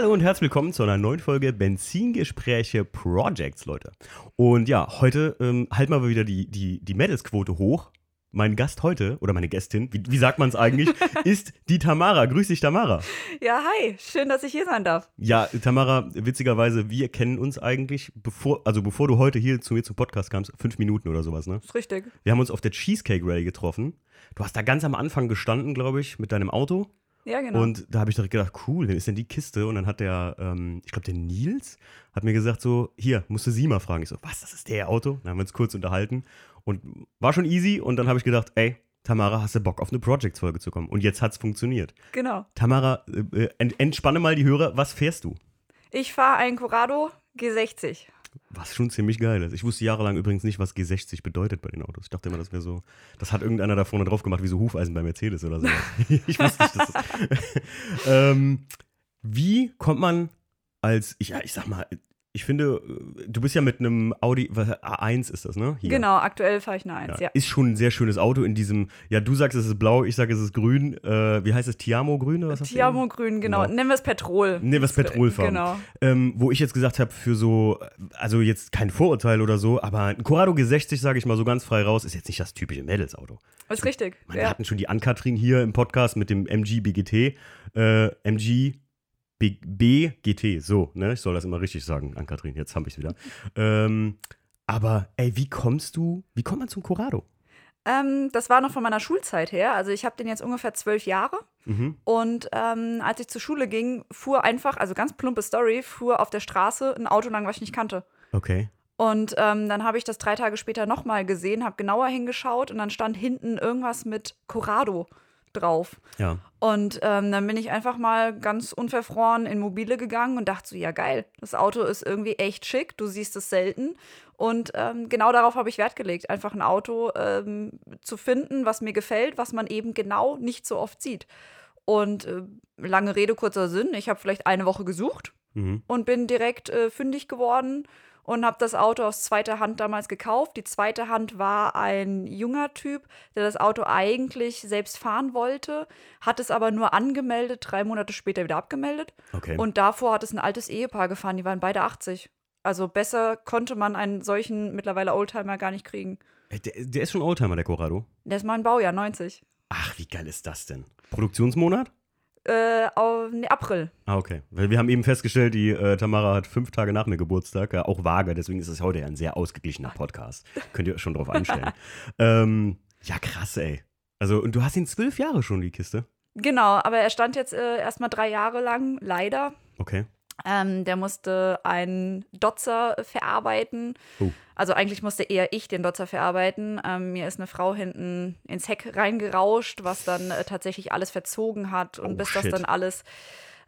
Hallo und herzlich willkommen zu einer neuen Folge Benzingespräche Projects, Leute. Und ja, heute ähm, halten wir wieder die, die, die Medals-Quote hoch. Mein Gast heute, oder meine Gästin, wie, wie sagt man es eigentlich, ist die Tamara. Grüß dich, Tamara. Ja, hi. Schön, dass ich hier sein darf. Ja, Tamara, witzigerweise, wir kennen uns eigentlich, bevor, also bevor du heute hier zu mir zum Podcast kamst, fünf Minuten oder sowas, ne? Ist richtig. Wir haben uns auf der Cheesecake Rally getroffen. Du hast da ganz am Anfang gestanden, glaube ich, mit deinem Auto. Ja, genau. Und da habe ich direkt gedacht, cool, wer ist denn die Kiste? Und dann hat der, ähm, ich glaube, der Nils hat mir gesagt, so, hier, musst du sie mal fragen. Ich so, was, das ist der Auto? Dann haben wir uns kurz unterhalten und war schon easy. Und dann habe ich gedacht, ey, Tamara, hast du Bock auf eine Projects-Folge zu kommen? Und jetzt hat es funktioniert. genau. Tamara, äh, ent entspanne mal die Hörer, was fährst du? Ich fahre einen Corrado G60. Was schon ziemlich geil ist. Ich wusste jahrelang übrigens nicht, was G60 bedeutet bei den Autos. Ich dachte immer, das wäre so, das hat irgendeiner da vorne drauf gemacht, wie so Hufeisen bei Mercedes oder so. ich wusste nicht, dass das. ähm, wie kommt man als, ich, ja, ich sag mal, ich finde, du bist ja mit einem Audi, was, A1 ist das, ne? Hier. Genau, aktuell fahre ich eine 1, Ja, ja. Ist schon ein sehr schönes Auto in diesem, ja, du sagst, es ist blau, ich sage, es ist grün. Äh, wie heißt es? Tiamo grün oder was hast du Tiamo Grün, genau. Genau. Nennen wir es Petrol. Nee, was Petrolfarben. Genau. Ähm, wo ich jetzt gesagt habe, für so, also jetzt kein Vorurteil oder so, aber ein Corrado G60, sage ich mal so ganz frei raus, ist jetzt nicht das typische Mädelsauto. Ist richtig. Man, Wir Ja. hatten schon die Ankatrin hier im Podcast mit dem MG BGT. Äh, MG B BGT, so, ne? Ich soll das immer richtig sagen, Ankatrin, jetzt habe ich es wieder. Ähm, aber, ey, wie kommst du, wie kommt man zum Corrado? Ähm, das war noch von meiner Schulzeit her. Also ich habe den jetzt ungefähr zwölf Jahre. Mhm. Und ähm, als ich zur Schule ging, fuhr einfach, also ganz plumpe Story, fuhr auf der Straße ein Auto lang, was ich nicht kannte. Okay. Und ähm, dann habe ich das drei Tage später nochmal gesehen, habe genauer hingeschaut und dann stand hinten irgendwas mit Corrado drauf. Ja. Und ähm, dann bin ich einfach mal ganz unverfroren in Mobile gegangen und dachte so, ja geil, das Auto ist irgendwie echt schick, du siehst es selten. Und ähm, genau darauf habe ich Wert gelegt, einfach ein Auto ähm, zu finden, was mir gefällt, was man eben genau nicht so oft sieht. Und äh, lange Rede, kurzer Sinn, ich habe vielleicht eine Woche gesucht Mhm. und bin direkt äh, fündig geworden und habe das Auto aus zweiter Hand damals gekauft. Die zweite Hand war ein junger Typ, der das Auto eigentlich selbst fahren wollte, hat es aber nur angemeldet, drei Monate später wieder abgemeldet. Okay. Und davor hat es ein altes Ehepaar gefahren, die waren beide 80. Also besser konnte man einen solchen mittlerweile Oldtimer gar nicht kriegen. Ey, der, der ist schon Oldtimer, der Corrado. Der ist mein Baujahr, 90. Ach, wie geil ist das denn? Produktionsmonat? Äh, auf, nee, April. Ah, okay. Weil wir haben eben festgestellt, die äh, Tamara hat fünf Tage nach mir Geburtstag, ja, auch vage, deswegen ist es heute ja ein sehr ausgeglichener Podcast. Könnt ihr euch schon drauf einstellen. ähm, ja, krass, ey. Also, und du hast ihn zwölf Jahre schon, die Kiste. Genau, aber er stand jetzt äh, erstmal drei Jahre lang, leider. Okay. Ähm, der musste einen Dotzer verarbeiten. Oh. Also eigentlich musste eher ich den Dotzer verarbeiten. Ähm, mir ist eine Frau hinten ins Heck reingerauscht, was dann äh, tatsächlich alles verzogen hat. Und Oh, bis das shit. dann alles,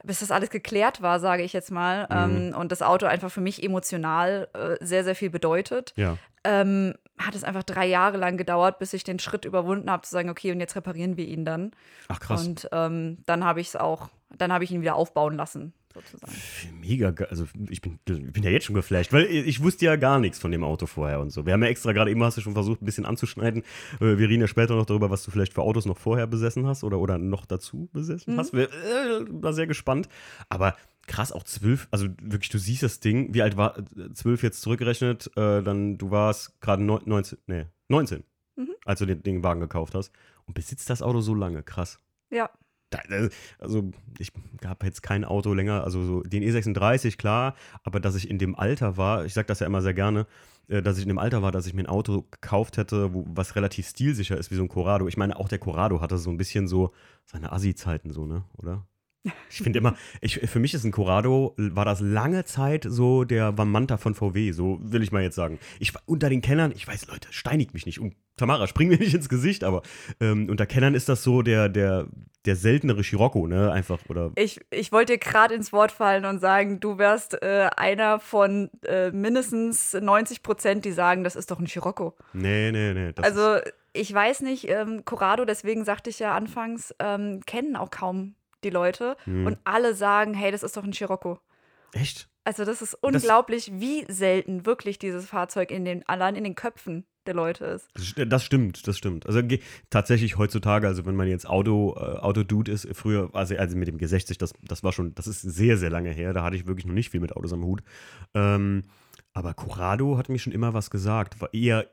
bis das alles geklärt war, sage ich jetzt mal, Mhm. ähm, und das Auto einfach für mich emotional äh, sehr, sehr viel bedeutet, Ja. ähm, hat es einfach drei Jahre lang gedauert, bis ich den Schritt überwunden habe, zu sagen, okay, und jetzt reparieren wir ihn dann. Ach, krass. Und ähm, dann habe ich es auch, dann habe ich ihn wieder aufbauen lassen, sozusagen. Mega geil. Also, ich bin, ich bin ja jetzt schon geflasht, weil ich wusste ja gar nichts von dem Auto vorher und so. Wir haben ja extra gerade eben, hast du schon versucht, ein bisschen anzuschneiden. Äh, Wir reden ja später noch darüber, was du vielleicht für Autos noch vorher besessen hast oder, oder noch dazu besessen Mhm. hast. Wir, äh, war sehr gespannt. Aber krass, auch zwölf, also wirklich, du siehst das Ding, wie alt war äh, zwölf jetzt zurückgerechnet, äh, dann du warst gerade neun- 19, nee, 19, Mhm. als du den, den Wagen gekauft hast und besitzt das Auto so lange, krass. Ja. Also ich habe jetzt kein Auto länger, also so den E36, klar, aber dass ich in dem Alter war, ich sage das ja immer sehr gerne, äh, dass ich in dem Alter war, dass ich mir ein Auto gekauft hätte, wo, was relativ stilsicher ist wie so ein Corrado. Ich meine, auch der Corrado hatte so ein bisschen so seine Assi-Zeiten so, ne, oder? Ich finde immer, ich, für mich ist ein Corrado, war das lange Zeit so der Manta von VW, so will ich mal jetzt sagen. Ich unter den Kennern, ich weiß, Leute, steinigt mich nicht. Und Tamara, spring mir nicht ins Gesicht, aber ähm, unter Kennern ist das so der, der, der seltenere Scirocco, ne? Einfach, oder. Ich, ich wollte dir gerade ins Wort fallen und sagen, du wärst äh, einer von äh, mindestens 90 Prozent, die sagen, das ist doch ein Scirocco. Nee, nee, nee. Also ich weiß nicht, ähm, Corrado, deswegen sagte ich ja anfangs, ähm, kennen auch kaum die Leute Hm. und alle sagen, hey, das ist doch ein Scirocco. echt? Also das ist unglaublich, wie selten wirklich dieses Fahrzeug in den, allein in den Köpfen der Leute ist. Das stimmt, das stimmt. Also tatsächlich heutzutage, also wenn man jetzt Auto, äh, Autodude ist, früher, also, also mit dem G60, das, das war schon, das ist sehr, sehr lange her. Da hatte ich wirklich noch nicht viel mit Autos am Hut. Ähm, aber Corrado hat mir schon immer was gesagt. War eher,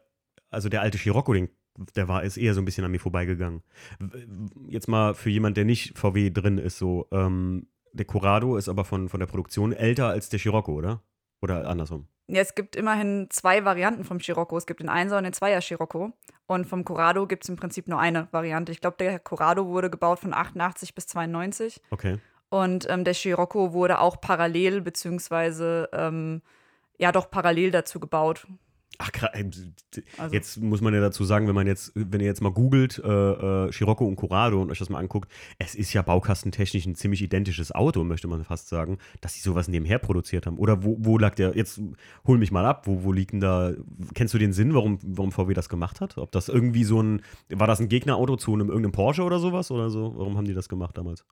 also der alte Scirocco, den, der war, ist eher so ein bisschen an mir vorbeigegangen. Jetzt mal für jemand, der nicht VW drin ist, so, ähm, der Corrado ist aber von, von der Produktion älter als der Scirocco, oder? Oder andersrum? Ja, es gibt immerhin zwei Varianten vom Scirocco. Es gibt den 1er und den 2er Scirocco. Und vom Corrado gibt es im Prinzip nur eine Variante. Ich glaube, der Corrado wurde gebaut von 88 bis 92. Okay. Und ähm, der Scirocco wurde auch parallel, beziehungsweise ähm, ja doch parallel dazu gebaut. Ach, also. jetzt muss man ja dazu sagen, wenn man jetzt, wenn ihr jetzt mal googelt, äh, äh, Scirocco und Corrado und euch das mal anguckt, es ist ja baukastentechnisch ein ziemlich identisches Auto, möchte man fast sagen, dass sie sowas nebenher produziert haben. Oder wo, wo lag der, jetzt hol mich mal ab, wo, wo liegt denn da, kennst du den Sinn, warum, warum VW das gemacht hat? Ob das irgendwie so ein, war das ein Gegnerauto zu einem irgendeinem Porsche oder sowas oder so? Warum haben die das gemacht damals?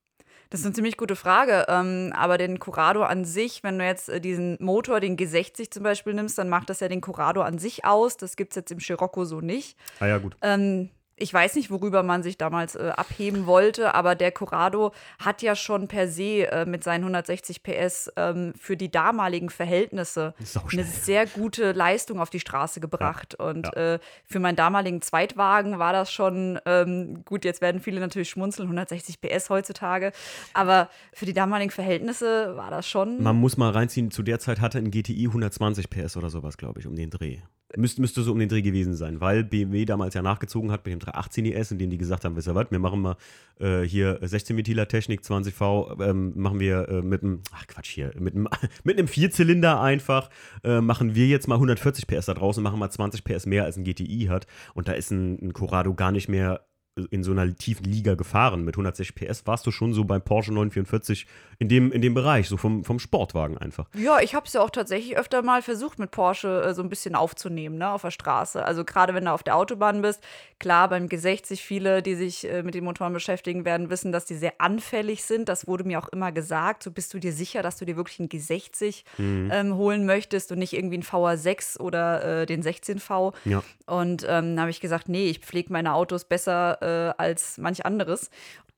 Das ist eine ziemlich gute Frage. Ähm, aber den Corrado an sich, wenn du jetzt äh, diesen Motor, den G60 zum Beispiel nimmst, dann macht das ja den Corrado an sich aus. Das gibt es jetzt im Scirocco so nicht. Ah ja, gut. Ähm, ich weiß nicht, worüber man sich damals äh, abheben wollte, aber der Corrado hat ja schon per se äh, mit seinen 160 PS ähm, für die damaligen Verhältnisse eine sehr gute Leistung auf die Straße gebracht. Ja. Und ja. Äh, für meinen damaligen Zweitwagen war das schon, ähm, gut, jetzt werden viele natürlich schmunzeln, 160 PS heutzutage, aber für die damaligen Verhältnisse war das schon. Man muss mal reinziehen, zu der Zeit hatte ein GTI 120 PS oder sowas, glaube ich, um den Dreh. Müsste, müsste so um den Dreh gewesen sein, weil BMW damals ja nachgezogen hat mit dem 318 IS, in dem die gesagt haben, wisst ihr was, wir machen mal äh, hier 16 Ventiler Technik 20V, ähm, machen wir äh, mit einem, ach Quatsch hier, mit einem, mit einem Vierzylinder einfach, äh, machen wir jetzt mal 140 PS da draußen, machen mal 20 PS mehr als ein GTI hat. Und da ist ein, ein Corrado gar nicht mehr in so einer tiefen Liga gefahren. Mit 160 PS warst du schon so beim Porsche 944 in dem, in dem Bereich, so vom, vom Sportwagen einfach. Ja, ich habe es ja auch tatsächlich öfter mal versucht, mit Porsche äh, so ein bisschen aufzunehmen, ne, auf der Straße. Also gerade wenn du auf der Autobahn bist, klar, beim G60, viele, die sich äh, mit den Motoren beschäftigen werden, wissen, dass die sehr anfällig sind. Das wurde mir auch immer gesagt. So bist du dir sicher, dass du dir wirklich einen G60 mhm. ähm, holen möchtest und nicht irgendwie einen VR6 oder äh, den 16V. Ja. Und ähm, dann habe ich gesagt, nee, ich pflege meine Autos besser äh, als manch anderes.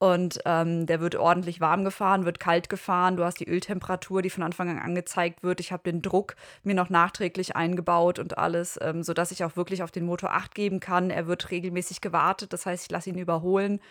Und ähm, der wird ordentlich warm gefahren, wird kalt gefahren. Du hast die Öltemperatur, die von Anfang an angezeigt wird. Ich habe den Druck mir noch nachträglich eingebaut und alles, ähm, sodass ich auch wirklich auf den Motor Acht geben kann. Er wird regelmäßig gewartet, das heißt, ich lasse ihn überholen.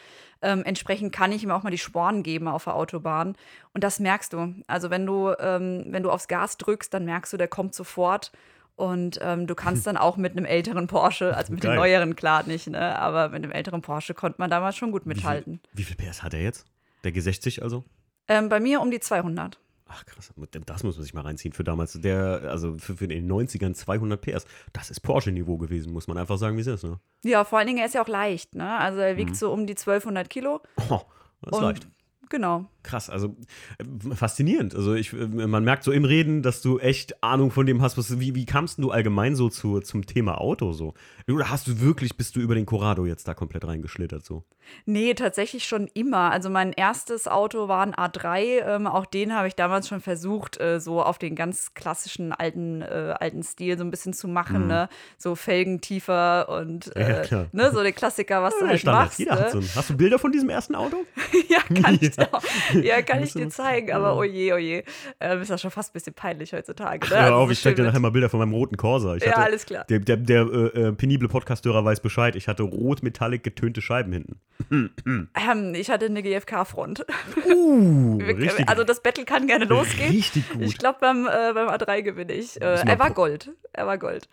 Ähm, entsprechend kann ich ihm auch mal die Sporen geben auf der Autobahn. Und das merkst du. Also wenn du, ähm, wenn du aufs Gas drückst, dann merkst du, der kommt sofort. Und ähm, du kannst dann auch mit einem älteren Porsche, also mit Geil. dem neueren klar nicht, ne? aber mit einem älteren Porsche konnte man damals schon gut mithalten. Wie viel, wie viel PS hat er jetzt? Der G60 also? Ähm, bei mir um die 200. Ach krass, das muss man sich mal reinziehen für damals. Der, also für, für den 90ern 200 PS. Das ist Porsche-Niveau gewesen, muss man einfach sagen, wie es ist. Ne? Ja, vor allen Dingen, er ist ja auch leicht. Ne? Also er wiegt mhm. so um die 1200 Kilo. Oh, das ist leicht. Genau. Krass, also äh, faszinierend. Also ich, äh, man merkt so im Reden, dass du echt Ahnung von dem hast. Was, wie, wie kamst du allgemein so zu, zum Thema Auto so? Oder hast du wirklich, bist du über den Corrado jetzt da komplett reingeschlittert so? Nee, tatsächlich schon immer. Also mein erstes Auto war ein A3. Ähm, auch den habe ich damals schon versucht, äh, so auf den ganz klassischen alten, äh, alten Stil so ein bisschen zu machen. Mhm. Ne? So Felgen tiefer und äh, ja, ne? so der Klassiker, was ja, du halt Standard. machst. Jeder ne? hat so Hast du Bilder von diesem ersten Auto? ja, kann ich ja. ja, kann ich dir zeigen, aber oh je, oh je. Äh, ist das schon fast ein bisschen peinlich heutzutage. Ne? Ach, hör also auf, ich zeig dir nachher mal Bilder von meinem roten Corsa. Ich ja, alles klar. Der, der, der äh, äh penible Podcasthörer weiß Bescheid. Ich hatte rot-metallic getönte Scheiben hinten. ähm, ich hatte eine GFK-Front. Uh, richtig. Also das Battle kann gerne losgehen. Richtig gut. Ich glaube, beim, äh, beim A3 gewinne ich. Äh, er war Gold. Er war Gold.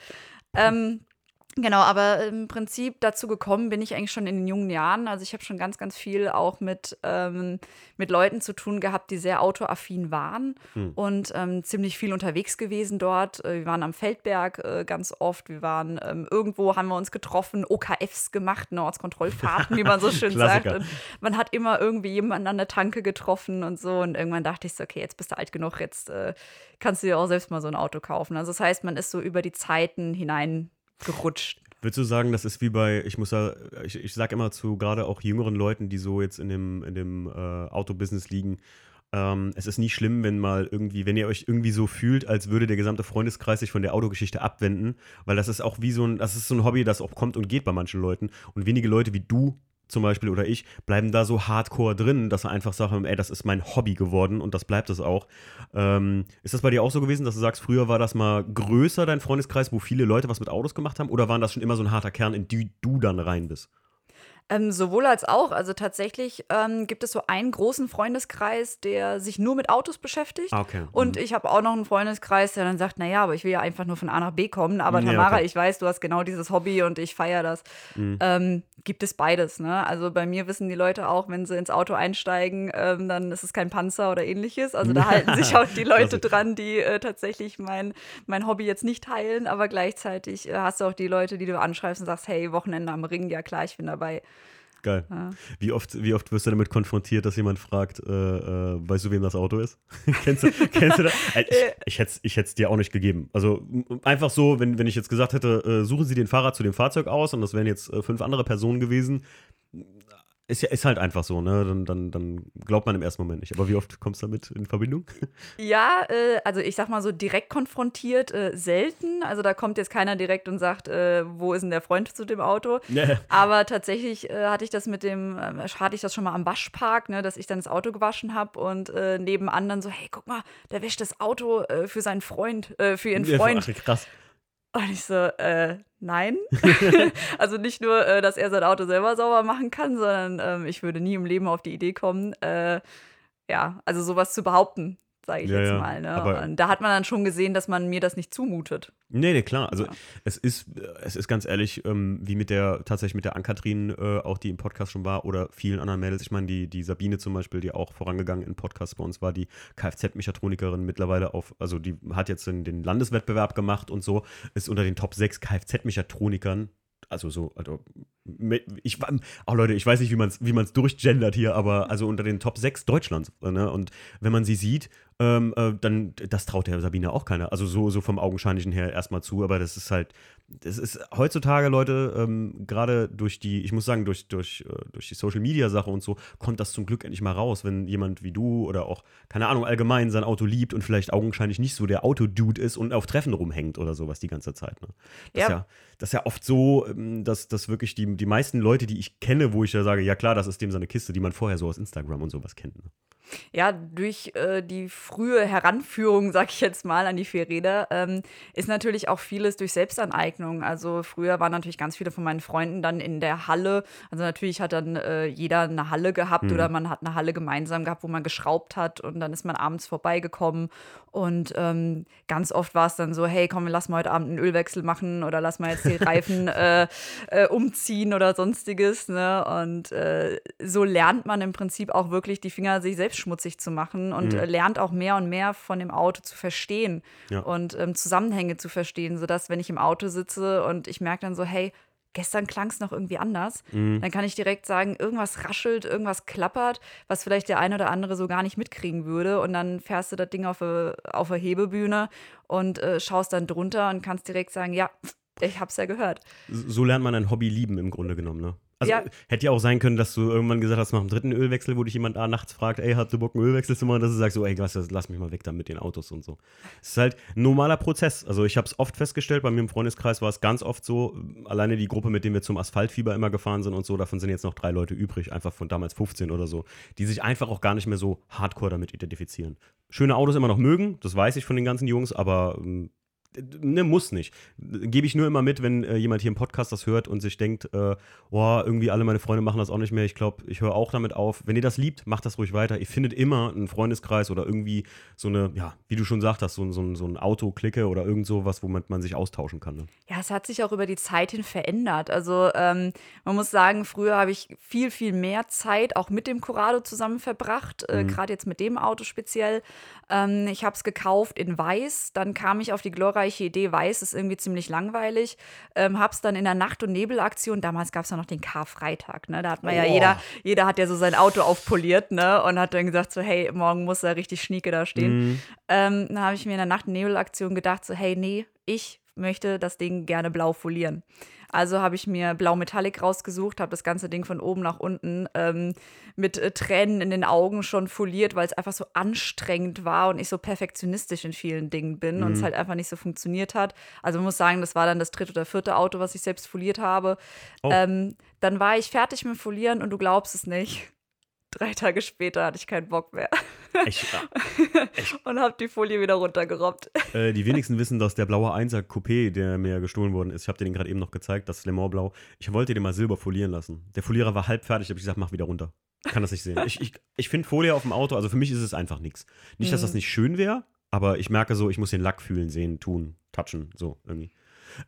Ähm, Genau, aber im Prinzip dazu gekommen bin ich eigentlich schon in den jungen Jahren. Also ich habe schon ganz, ganz viel auch mit, ähm, mit Leuten zu tun gehabt, die sehr autoaffin waren hm. und ähm, ziemlich viel unterwegs gewesen dort. Äh, wir waren am Feldberg äh, ganz oft. Wir waren ähm, irgendwo, haben wir uns getroffen, OKFs gemacht, ne, Ortskontrollfahrten, wie man so schön sagt. Und man hat immer irgendwie jemanden an der Tanke getroffen und so. Und irgendwann dachte ich so, okay, jetzt bist du alt genug, jetzt äh, kannst du dir auch selbst mal so ein Auto kaufen. Also das heißt, man ist so über die Zeiten hinein gerutscht. Würdest du sagen, das ist wie bei, ich muss ja, ich, ich sage immer zu gerade auch jüngeren Leuten, die so jetzt in dem, in dem äh, Autobusiness liegen, Ähm, es ist nie schlimm, wenn mal irgendwie, wenn ihr euch irgendwie so fühlt, als würde der gesamte Freundeskreis sich von der Autogeschichte abwenden, weil das ist auch wie so ein, das ist so ein Hobby, das auch kommt und geht bei manchen Leuten. Und wenige Leute wie du zum Beispiel oder ich, bleiben da so hardcore drin, dass sie einfach sagen, ey, das ist mein Hobby geworden und das bleibt es auch. Ähm, ist das bei dir auch so gewesen, dass du sagst, früher war das mal größer, dein Freundeskreis, wo viele Leute was mit Autos gemacht haben, oder waren das schon immer so ein harter Kern, in die du dann rein bist? Ähm, sowohl als auch. Also tatsächlich ähm, gibt es so einen großen Freundeskreis, der sich nur mit Autos beschäftigt. Ah, okay. Und Mhm. ich habe auch noch einen Freundeskreis, der dann sagt, naja, aber ich will ja einfach nur von A nach B kommen. Aber Ja, Tamara, okay. ich weiß, du hast genau dieses Hobby und ich feiere das. Mhm. Ähm, gibt es beides. Ne? Also bei mir wissen die Leute auch, wenn sie ins Auto einsteigen, ähm, dann ist es kein Panzer oder ähnliches. Also da halten sich auch die Leute dran, die äh, tatsächlich mein, mein Hobby jetzt nicht teilen. Aber gleichzeitig äh, hast du auch die Leute, die du anschreibst und sagst, hey, Wochenende am Ring, ja klar, ich bin dabei. Geil. Ja. Wie, oft, wie oft wirst du damit konfrontiert, dass jemand fragt, äh, äh, weißt du, wem das Auto ist? kennst, du, kennst du das? Äh, Ich, ich hätte es ich hätt's dir auch nicht gegeben. Also einfach so, wenn, wenn ich jetzt gesagt hätte, äh, suchen Sie den Fahrer zu dem Fahrzeug aus und das wären jetzt äh, fünf andere Personen gewesen, ist ja ist halt einfach so, ne? Dann, dann, dann glaubt man im ersten Moment nicht. Aber wie oft kommst du damit in Verbindung? Ja, äh, also ich sag mal so direkt konfrontiert äh, selten. Also da kommt jetzt keiner direkt und sagt, äh, wo ist denn der Freund zu dem Auto? Nee. Aber tatsächlich äh, hatte ich das mit dem, ähm, hatte ich das schon mal am Waschpark, ne, dass ich dann das Auto gewaschen habe und äh, nebenan dann so, hey, guck mal, der wäscht das Auto äh, für seinen Freund, äh, für ihren Freund. Ach, krass. Und ich so, äh, nein. also nicht nur, äh, dass er sein Auto selber sauber machen kann, sondern ähm, ich würde nie im Leben auf die Idee kommen, äh, ja, also sowas zu behaupten, sage ich Ja, jetzt mal. Ne? Und da hat man dann schon gesehen, dass man mir das nicht zumutet. Nee, nee, klar. Also Ja. es ist, es ist ganz ehrlich, ähm, wie mit der, tatsächlich mit der Ankatrin, äh, auch die im Podcast schon war, oder vielen anderen Mädels. Ich meine, die, die Sabine zum Beispiel, die auch vorangegangen in Podcasts bei uns war, die Kfz-Mechatronikerin mittlerweile auf, also die hat jetzt den, den Landeswettbewerb gemacht und so, ist unter den Top 6 Kfz-Mechatronikern. Also so, also ich war, oh Leute, ich weiß nicht, wie man es wie man's durchgendert hier, aber also unter den Top 6 Deutschlands. Ne? Und wenn man sie sieht, ähm, äh, dann, das traut der Sabine auch keiner. Also so, so vom Augenscheinlichen her erstmal zu, aber das ist halt, das ist heutzutage, Leute, ähm, gerade durch die, ich muss sagen, durch, durch, äh, durch die Social Media Sache und so, kommt das zum Glück endlich mal raus, wenn jemand wie du oder auch, keine Ahnung, allgemein sein Auto liebt und vielleicht augenscheinlich nicht so der Autodude ist und auf Treffen rumhängt oder sowas die ganze Zeit. Ne? Das, Ja. ist ja, das ist ja oft so, ähm, dass, dass wirklich die, die meisten Leute, die ich kenne, wo ich ja sage, ja klar, das ist dem seine Kiste, die man vorher so aus Instagram und sowas kennt. Ne? Ja, durch äh, die frühe Heranführung, sag ich jetzt mal, an die Vierräder, ähm, ist natürlich auch vieles durch Selbstaneignung. Also früher waren natürlich ganz viele von meinen Freunden dann in der Halle. Also natürlich hat dann äh, jeder eine Halle gehabt oder man hat eine Halle gemeinsam gehabt, wo man geschraubt hat und dann ist man abends vorbeigekommen. Und ähm, ganz oft war es dann so, hey, komm, lass mal heute Abend einen Ölwechsel machen oder lass mal jetzt die Reifen äh, äh, umziehen oder sonstiges. Ne? Und äh, so lernt man im Prinzip auch wirklich die Finger sich selbst schmutzig zu machen und Mhm. äh, lernt auch mehr und mehr von dem Auto zu verstehen Ja. und ähm, Zusammenhänge zu verstehen, sodass, wenn ich im Auto sitze und ich merke dann so, hey, gestern klang es noch irgendwie anders, Mhm. dann kann ich direkt sagen, irgendwas raschelt, irgendwas klappert, was vielleicht der eine oder andere so gar nicht mitkriegen würde. Und dann fährst du das Ding auf eine auf eine Hebebühne und äh, schaust dann drunter und kannst direkt sagen, ja, ich hab's ja gehört. So lernt man ein Hobby lieben im Grunde genommen, ne? Also Ja. hätte ja auch sein können, dass du irgendwann gesagt hast, nach dem dritten Ölwechsel, wo dich jemand nachts fragt, ey, hast du Bock, einen Ölwechsel zu machen? Dass du sagst, so, ey, lass, lass mich mal weg da mit den Autos und so. Es ist halt ein normaler Prozess. Also ich habe es oft festgestellt, bei mir im Freundeskreis war es ganz oft so, alleine die Gruppe, mit der wir zum Asphaltfieber immer gefahren sind und so, davon sind jetzt noch drei Leute übrig, einfach von damals 15 oder so, die sich einfach auch gar nicht mehr so hardcore damit identifizieren. Schöne Autos immer noch mögen, das weiß ich von den ganzen Jungs, aber ähm, Ne, muss nicht. Gebe ich nur immer mit, wenn äh, jemand hier im Podcast das hört und sich denkt, äh, boah, irgendwie alle meine Freunde machen das auch nicht mehr. Ich glaube, ich höre auch damit auf. Wenn ihr das liebt, macht das ruhig weiter. Ihr findet immer einen Freundeskreis oder irgendwie so eine, ja, wie du schon gesagt hast, so, so, so ein Auto-Klicke oder irgend sowas, womit man sich austauschen kann. Ne? Ja, es hat sich auch über die Zeit hin verändert. Also ähm, man muss sagen, früher habe ich viel, viel mehr Zeit auch mit dem Corrado zusammen verbracht, äh, gerade jetzt mit dem Auto speziell. Ähm, ich habe es gekauft in Weiß, dann kam ich auf die glorreiche Idee, Weiß ist irgendwie ziemlich langweilig. Ähm, habe es dann in der Nacht- und Nebelaktion, damals gab es ja noch den Karfreitag, ne? da hat man ja Oh. jeder, jeder hat ja so sein Auto aufpoliert ne? und hat dann gesagt so, hey, morgen muss da richtig Schnieke da stehen. Ähm, dann habe ich mir in der Nacht- und Nebelaktion gedacht so, hey, nee, ich möchte das Ding gerne blau folieren. Also habe ich mir Blau Metallic rausgesucht, habe das ganze Ding von oben nach unten ähm, mit äh, Tränen in den Augen schon foliert, weil es einfach so anstrengend war und ich so perfektionistisch in vielen Dingen bin und es Mhm. halt einfach nicht so funktioniert hat. Also man muss sagen, das war dann das dritte oder vierte Auto, was ich selbst foliert habe. Oh. Ähm, dann war ich fertig mit Folieren und du glaubst es nicht. Drei Tage später hatte ich keinen Bock mehr Ich, und habe die Folie wieder runtergerobbt. äh, die wenigsten wissen, dass der blaue 1er Coupé, der mir gestohlen worden ist, ich habe dir den gerade eben noch gezeigt, das Le Mans Blau, ich wollte den mal silber folieren lassen. Der Folierer war halb fertig, habe ich gesagt, mach wieder runter. Kann das nicht sehen. Ich, ich, ich finde Folie auf dem Auto, also für mich ist es einfach nichts. Nicht, dass das Mhm. nicht schön wäre, aber ich merke so, ich muss den Lack fühlen, sehen, tun, touchen, so irgendwie.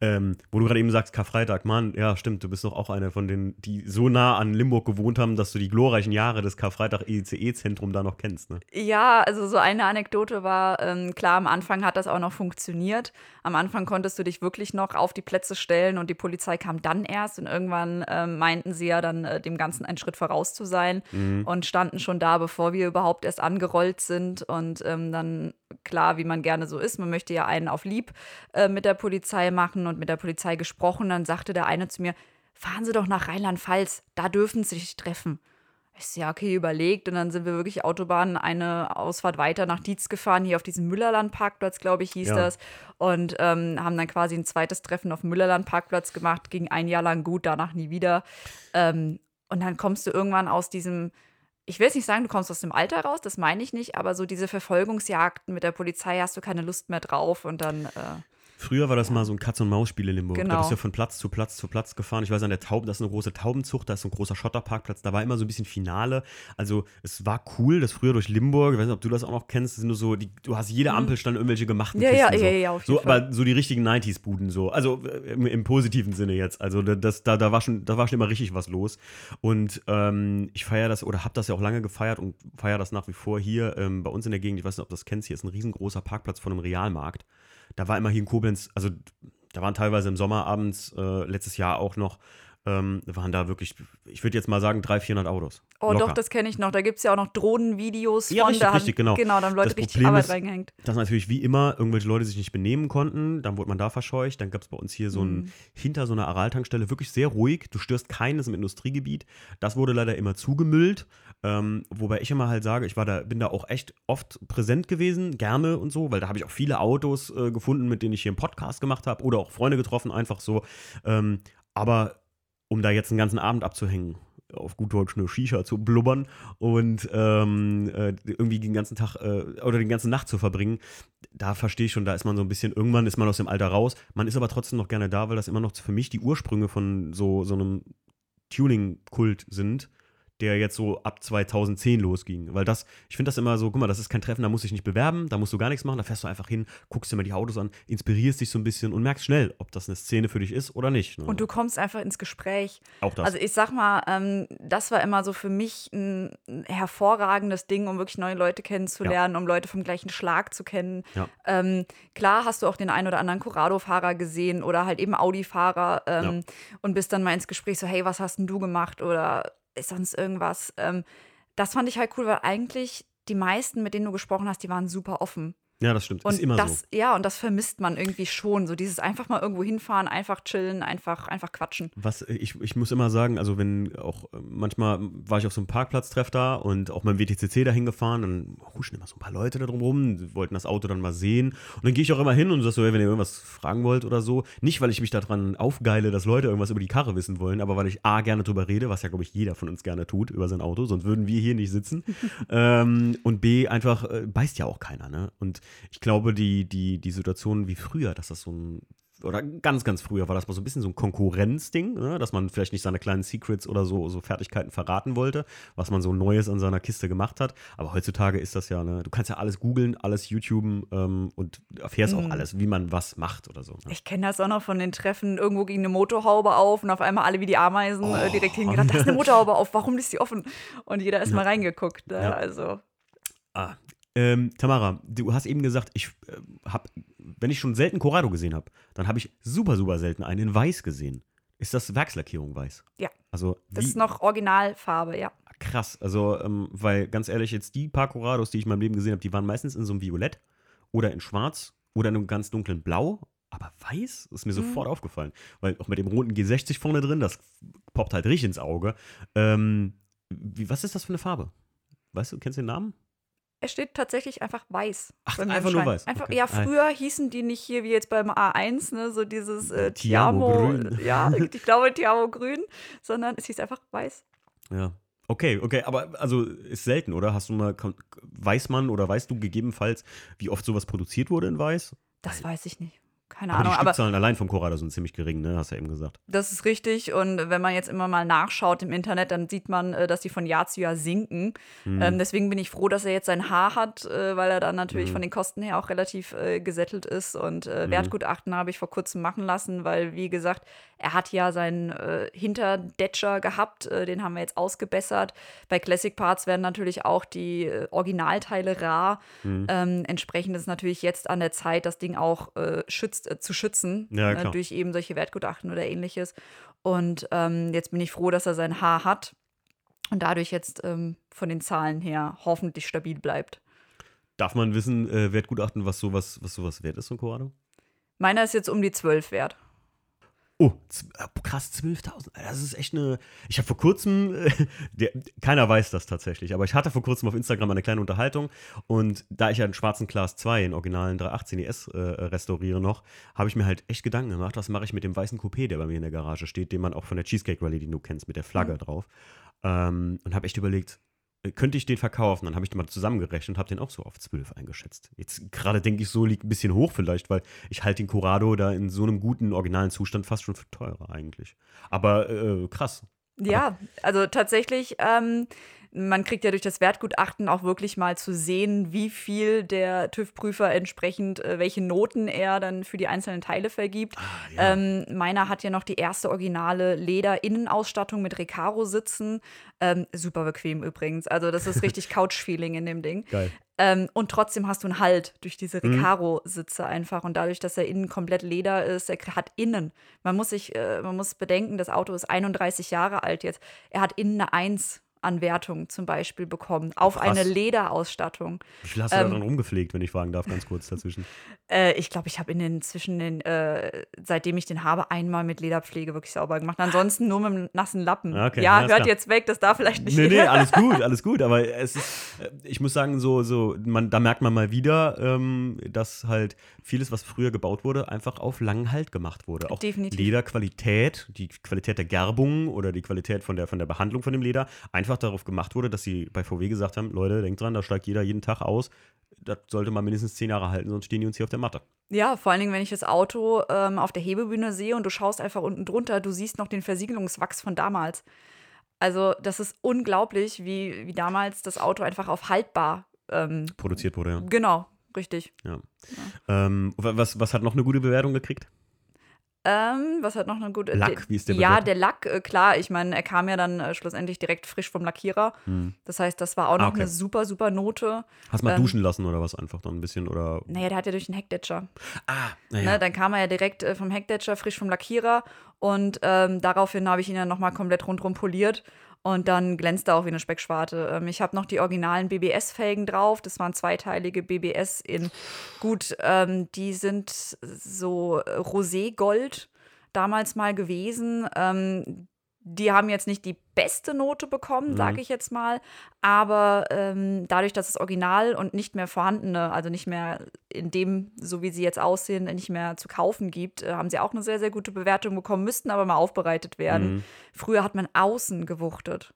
Ähm, wo du gerade eben sagst, Karfreitag, Mann, ja, stimmt, du bist doch auch einer von denen, die so nah an Limburg gewohnt haben, dass du die glorreichen Jahre des Karfreitag ECE-Zentrum da noch kennst, ne? Ja, also so eine Anekdote war, ähm, klar, am Anfang hat das auch noch funktioniert. Am Anfang konntest du dich wirklich noch auf die Plätze stellen und die Polizei kam dann erst und irgendwann ähm, meinten sie ja dann äh, dem Ganzen einen Schritt voraus zu sein Mhm. und standen schon da, bevor wir überhaupt erst angerollt sind und ähm, dann klar, wie man gerne so ist, man möchte ja einen auf lieb äh, mit der Polizei machen und mit der Polizei gesprochen, dann sagte der eine zu mir, fahren Sie doch nach Rheinland-Pfalz, da dürfen Sie sich treffen. Ich so, ja, okay, überlegt. Und dann sind wir wirklich Autobahn eine Ausfahrt weiter nach Dietz gefahren, hier auf diesem Müllerland-Parkplatz, glaube ich, hieß Ja. das. Und ähm, haben dann quasi ein zweites Treffen auf dem Müllerland-Parkplatz gemacht, ging ein Jahr lang gut, danach nie wieder. Ähm, und dann kommst du irgendwann aus diesem, ich will jetzt nicht sagen, du kommst aus dem Alter raus, das meine ich nicht, aber so diese Verfolgungsjagden mit der Polizei hast du keine Lust mehr drauf und dann, äh, Früher war das mal so ein Katz-und-Maus-Spiel in Limburg. Da Genau. bist du ja von Platz zu Platz zu Platz gefahren. Ich weiß, an der Tauben, das ist eine große Taubenzucht, da ist so ein großer Schotterparkplatz. Da war immer so ein bisschen Finale. Also, es war cool, das früher durch Limburg, ich weiß nicht, ob du das auch noch kennst, sind nur so, die, du hast jede Ampel stand irgendwelche gemachten Mhm. Ja, ja, Kisten. ja, so. ja, auf jeden so, Fall. Aber so die richtigen 90s-Buden so. Also äh, im, im positiven Sinne jetzt. Also, da- das, da, da, war schon, da war schon immer richtig was los. Und ähm, ich feiere das oder habe das ja auch lange gefeiert und feiere das nach wie vor hier ähm, bei uns in der Gegend. Ich weiß nicht, ob du das kennst. Hier ist ein riesengroßer Parkplatz von einem Realmarkt. Da war immer hier in Koblenz, also da waren teilweise im Sommer abends, äh, letztes Jahr auch noch, ähm, waren da wirklich, ich würde jetzt mal sagen, 300, 400 Autos. oh Locker. doch, das kenne ich noch. Da gibt es ja auch noch Drohnenvideos Ja, von, richtig, da haben, richtig, genau. Genau, da haben Leute Das richtig Problem Arbeit ist- reingehängt. dass natürlich wie immer irgendwelche Leute sich nicht benehmen konnten, dann wurde man da verscheucht, dann gab es bei uns hier so ein, Mhm. hinter so einer Araltankstelle, wirklich sehr ruhig, du störst keines im Industriegebiet, das wurde leider immer zugemüllt, ähm, wobei ich immer halt sage, ich war da, bin da auch echt oft präsent gewesen, gerne und so, weil da habe ich auch viele Autos äh, gefunden, mit denen ich hier einen Podcast gemacht habe oder auch Freunde getroffen, einfach so, ähm, aber um da jetzt einen ganzen Abend abzuhängen, auf gut Deutsch eine Shisha zu blubbern und ähm, äh, irgendwie den ganzen Tag äh, oder die ganze Nacht zu verbringen, da verstehe ich schon, da ist man so ein bisschen, irgendwann ist man aus dem Alter raus. Man ist aber trotzdem noch gerne da, weil das immer noch für mich die Ursprünge von so, so einem Tuning-Kult sind, der jetzt so ab 2010 losging. Weil das, ich finde das immer so, guck mal, das ist kein Treffen, da musst du dich nicht bewerben, da musst du gar nichts machen, da fährst du einfach hin, guckst dir mal die Autos an, inspirierst dich so ein bisschen und merkst schnell, ob das eine Szene für dich ist oder nicht. Ne? Und du kommst einfach ins Gespräch. auch das. Also ich sag mal, ähm, das war immer so für mich ein hervorragendes Ding, um wirklich neue Leute kennenzulernen, um Leute vom gleichen Schlag zu kennen. Ja. Ähm, klar hast du auch den einen oder anderen Corrado-Fahrer gesehen oder halt eben Audi-Fahrer ähm, und bist dann mal ins Gespräch so, hey, was hast denn du gemacht oder ist sonst irgendwas. Ähm, das fand ich halt cool, weil eigentlich die meisten, mit denen du gesprochen hast, die waren super offen. Ja, das stimmt. Und ist immer das, so. ja, und das vermisst man irgendwie schon. So dieses einfach mal irgendwo hinfahren, einfach chillen, einfach, einfach quatschen. Was ich, ich muss immer sagen, also wenn auch äh, manchmal war ich auf so einem Parkplatztreff da und auch beim WTCC dahin gefahren, dann huschen immer so ein paar Leute da drum rum, wollten das Auto dann mal sehen. Und dann gehe ich auch immer hin und sag so, wenn ihr irgendwas fragen wollt oder so. Nicht, weil ich mich daran aufgeile, dass Leute irgendwas über die Karre wissen wollen, aber weil ich A gerne drüber rede, was ja, glaube ich, jeder von uns gerne tut über sein Auto, sonst würden wir hier nicht sitzen. ähm, und B, einfach äh, beißt ja auch keiner, ne? Und ich glaube, die, die, die Situation wie früher, dass das so ein oder ganz, ganz früher war das mal so ein bisschen so ein Konkurrenzding, ne? dass man vielleicht nicht seine kleinen Secrets oder so, so Fertigkeiten verraten wollte, was man so Neues an seiner Kiste gemacht hat. Aber heutzutage ist das ja, ne? du kannst ja alles googeln, alles YouTuben ähm, und erfährst auch Mhm. alles, wie man was macht oder so. Ne? Ich kenne das auch noch von den Treffen. Irgendwo ging eine Motorhaube auf und auf einmal alle wie die Ameisen äh, direkt hingerannt. Da ist eine Motorhaube auf, warum ist die offen? Und jeder ist mal reingeguckt. Ne? Ja. Also, Ah. Ähm, Tamara, du hast eben gesagt, ich äh, habe, wenn ich schon selten Corrado gesehen habe, dann habe ich super, super selten einen in Weiß gesehen. Ist das Werkslackierung Weiß? Ja. Also, das wie, ist noch Originalfarbe, ja. krass. Also, ähm, weil ganz ehrlich, jetzt die paar Corrados, die ich in meinem Leben gesehen habe, die waren meistens in so einem Violett oder in Schwarz oder in einem ganz dunklen Blau. Aber weiß ist mir sofort aufgefallen. Weil auch mit dem roten G60 vorne drin, das poppt halt richtig ins Auge. Ähm, wie, was ist das für eine Farbe? Weißt du, kennst du den Namen? Es steht tatsächlich einfach weiß. Ach, einfach nur weiß. Einfach, Okay. Ja, früher hießen die nicht hier wie jetzt beim A1, ne, so dieses äh, Tiamo. Grün. Ja, ich glaube Tiamo Grün, sondern es hieß einfach weiß. Ja. Okay, okay, aber also ist selten, oder? Hast du mal, weiß man oder weißt du gegebenenfalls, wie oft sowas produziert wurde in Weiß? Das weiß ich nicht. Keine Aber Ahnung, die aber Stückzahlen allein vom Corrado sind ziemlich gering, ne? Hast du ja eben gesagt. das ist richtig. Und wenn man jetzt immer mal nachschaut im Internet, dann sieht man, äh, dass die von Jahr zu Jahr sinken. Mhm. Ähm, deswegen bin ich froh, dass er jetzt sein Haar hat, äh, weil er dann natürlich Mhm. von den Kosten her auch relativ äh, gesettelt ist. Und äh, Mhm. Wertgutachten habe ich vor kurzem machen lassen, weil, wie gesagt, er hat ja seinen äh, Hinterdetscher gehabt. Äh, den haben wir jetzt ausgebessert. Bei Classic Parts werden natürlich auch die Originalteile rar. Mhm. Ähm, entsprechend ist natürlich jetzt an der Zeit, das Ding auch äh, schützt, äh, zu schützen. Ja, äh, durch eben solche Wertgutachten oder ähnliches. Und ähm, jetzt bin ich froh, dass er sein Haar hat und dadurch jetzt ähm, von den Zahlen her hoffentlich stabil bleibt. Darf man wissen, äh, Wertgutachten, was sowas, was sowas wert ist, so ein Corrado? Meiner ist jetzt um die 12 wert. Oh, äh, krass, 12.000. Das ist echt eine. Ich habe vor kurzem, der, keiner weiß das tatsächlich, aber ich hatte vor kurzem auf Instagram eine kleine Unterhaltung und da ich ja einen schwarzen Class 2 in originalen 318 ES äh, restauriere noch, habe ich mir halt echt Gedanken gemacht, was mache ich mit dem weißen Coupé, der bei mir in der Garage steht, den man auch von der Cheesecake Rally, den du kennst, mit der Flagge Mhm. drauf. Ähm, und habe echt überlegt, könnte ich den verkaufen? Dann habe ich den mal zusammengerechnet und habe den auch so auf 12 eingeschätzt. Jetzt gerade denke ich so, liegt ein bisschen hoch vielleicht, weil ich halte den Corrado da in so einem guten originalen Zustand fast schon für teurer eigentlich. Aber äh, krass. Ja, also tatsächlich, ähm, man kriegt ja durch das Wertgutachten auch wirklich mal zu sehen, wie viel der TÜV-Prüfer entsprechend, äh, welche Noten er dann für die einzelnen Teile vergibt. ja. Ähm, meiner hat ja noch die erste originale Leder-Innenausstattung mit Recaro sitzen. Ähm, super bequem übrigens. Also, das ist richtig Couch-Feeling in dem Ding. Geil. Ähm, und trotzdem hast du einen Halt durch diese Mhm. Recaro-Sitze einfach. Und dadurch, dass er innen komplett Leder ist, er hat innen. Man muss sich, äh, man muss bedenken, das Auto ist 31 Jahre alt jetzt. Er hat innen eine 1 an Wertung zum Beispiel bekommen. Auf Krass. eine Lederausstattung. Wie viel hast du ähm, daran rumgepflegt, wenn ich fragen darf, ganz kurz dazwischen? Äh, ich glaube, ich habe in den zwischen den, äh, seitdem ich den habe, einmal mit Lederpflege wirklich sauber gemacht. Ansonsten nur mit einem nassen Lappen. Ah, okay, ja, hört klar. jetzt weg, das darf vielleicht nicht Nee, nee, alles gut, alles gut. Aber es ist, äh, ich muss sagen, so, so, man, da merkt man mal wieder, ähm, dass halt vieles, was früher gebaut wurde, einfach auf langen Halt gemacht wurde. Auch Definitiv. Lederqualität, die Qualität der Gerbung oder die Qualität von der, von der Behandlung von dem Leder einfach darauf gemacht wurde, dass sie bei VW gesagt haben: Leute, denkt dran, da steigt jeder jeden Tag aus. Das sollte mal mindestens zehn Jahre halten, sonst stehen die uns hier auf der Matte. Ja, vor allen Dingen, wenn ich das Auto ähm, auf der Hebebühne sehe und du schaust einfach unten drunter, du siehst noch den Versiegelungswachs von damals. Also, das ist unglaublich, wie, wie damals das Auto einfach auf haltbar. Ähm, Produziert wurde, ja. genau, richtig. Ähm, wa- was, was hat noch eine gute Bewertung gekriegt? Ähm, was hat noch eine gute. Lack, wie ist der Ja, bewertet? der Lack, äh, klar. Ich meine, er kam ja dann äh, schlussendlich direkt frisch vom Lackierer. Hm. Das heißt, das war auch Ah, noch okay. eine super, super Note. Hast mal Ähm, duschen lassen oder was einfach dann ein bisschen? Oder. Naja, der hat ja durch den Heckdetscher. Ah, Ne, dann kam er ja direkt äh, vom Heckdetscher, frisch vom Lackierer. Und ähm, daraufhin habe ich ihn dann nochmal komplett rundherum poliert. Und dann glänzt er auch wie eine Speckschwarte. Ähm, ich habe noch die originalen BBS-Felgen drauf. Das waren zweiteilige BBS in gut, ähm, die sind so Roségold damals mal gewesen. Ähm, die haben jetzt nicht die beste Note bekommen, Mhm. sage ich jetzt mal. Aber ähm, dadurch, dass das Original und nicht mehr vorhandene, also nicht mehr in dem, so wie sie jetzt aussehen, nicht mehr zu kaufen gibt, äh, haben sie auch eine sehr, sehr gute Bewertung bekommen, müssten aber mal aufbereitet werden. Mhm. Früher hat man außen gewuchtet.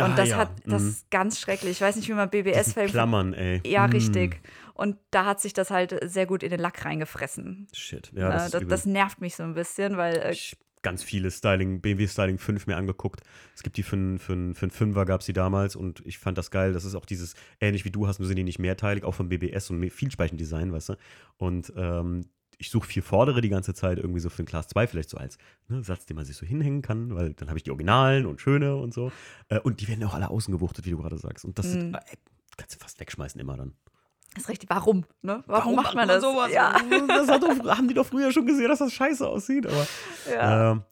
Und Ah, das ja, hat, das mhm. ist ganz schrecklich. Ich weiß nicht, wie man Diesen BBS-Felgen. Klammern, ey. Ja, Mm. richtig. Und da hat sich das halt sehr gut in den Lack reingefressen. Shit. Ja, Äh, das, das, ist das, übel. nervt mich so ein bisschen, weil äh, ich ganz viele Styling, BMW Styling 5 mir angeguckt. Es gibt die für einen für einen- für einen Fünfer gab es die damals und ich fand das geil. Das ist auch dieses, ähnlich wie du hast, nur sind die nicht mehrteilig, auch von BBS und Vielspeichendesign, weißt du. Und ähm, ich suche vier vordere die ganze Zeit irgendwie so für den Class 2 vielleicht so als ne, Satz, den man sich so hinhängen kann, weil dann habe ich die Originalen und schöne und so. Äh, und die werden auch alle außen gewuchtet, wie du gerade sagst. Und das Mhm. äh, kannst du fast wegschmeißen immer dann. Ist richtig. Warum? Ne? Warum, macht man das? sowas? Ja. Das doch, haben die doch früher schon gesehen, dass das scheiße aussieht, aber ja. ähm,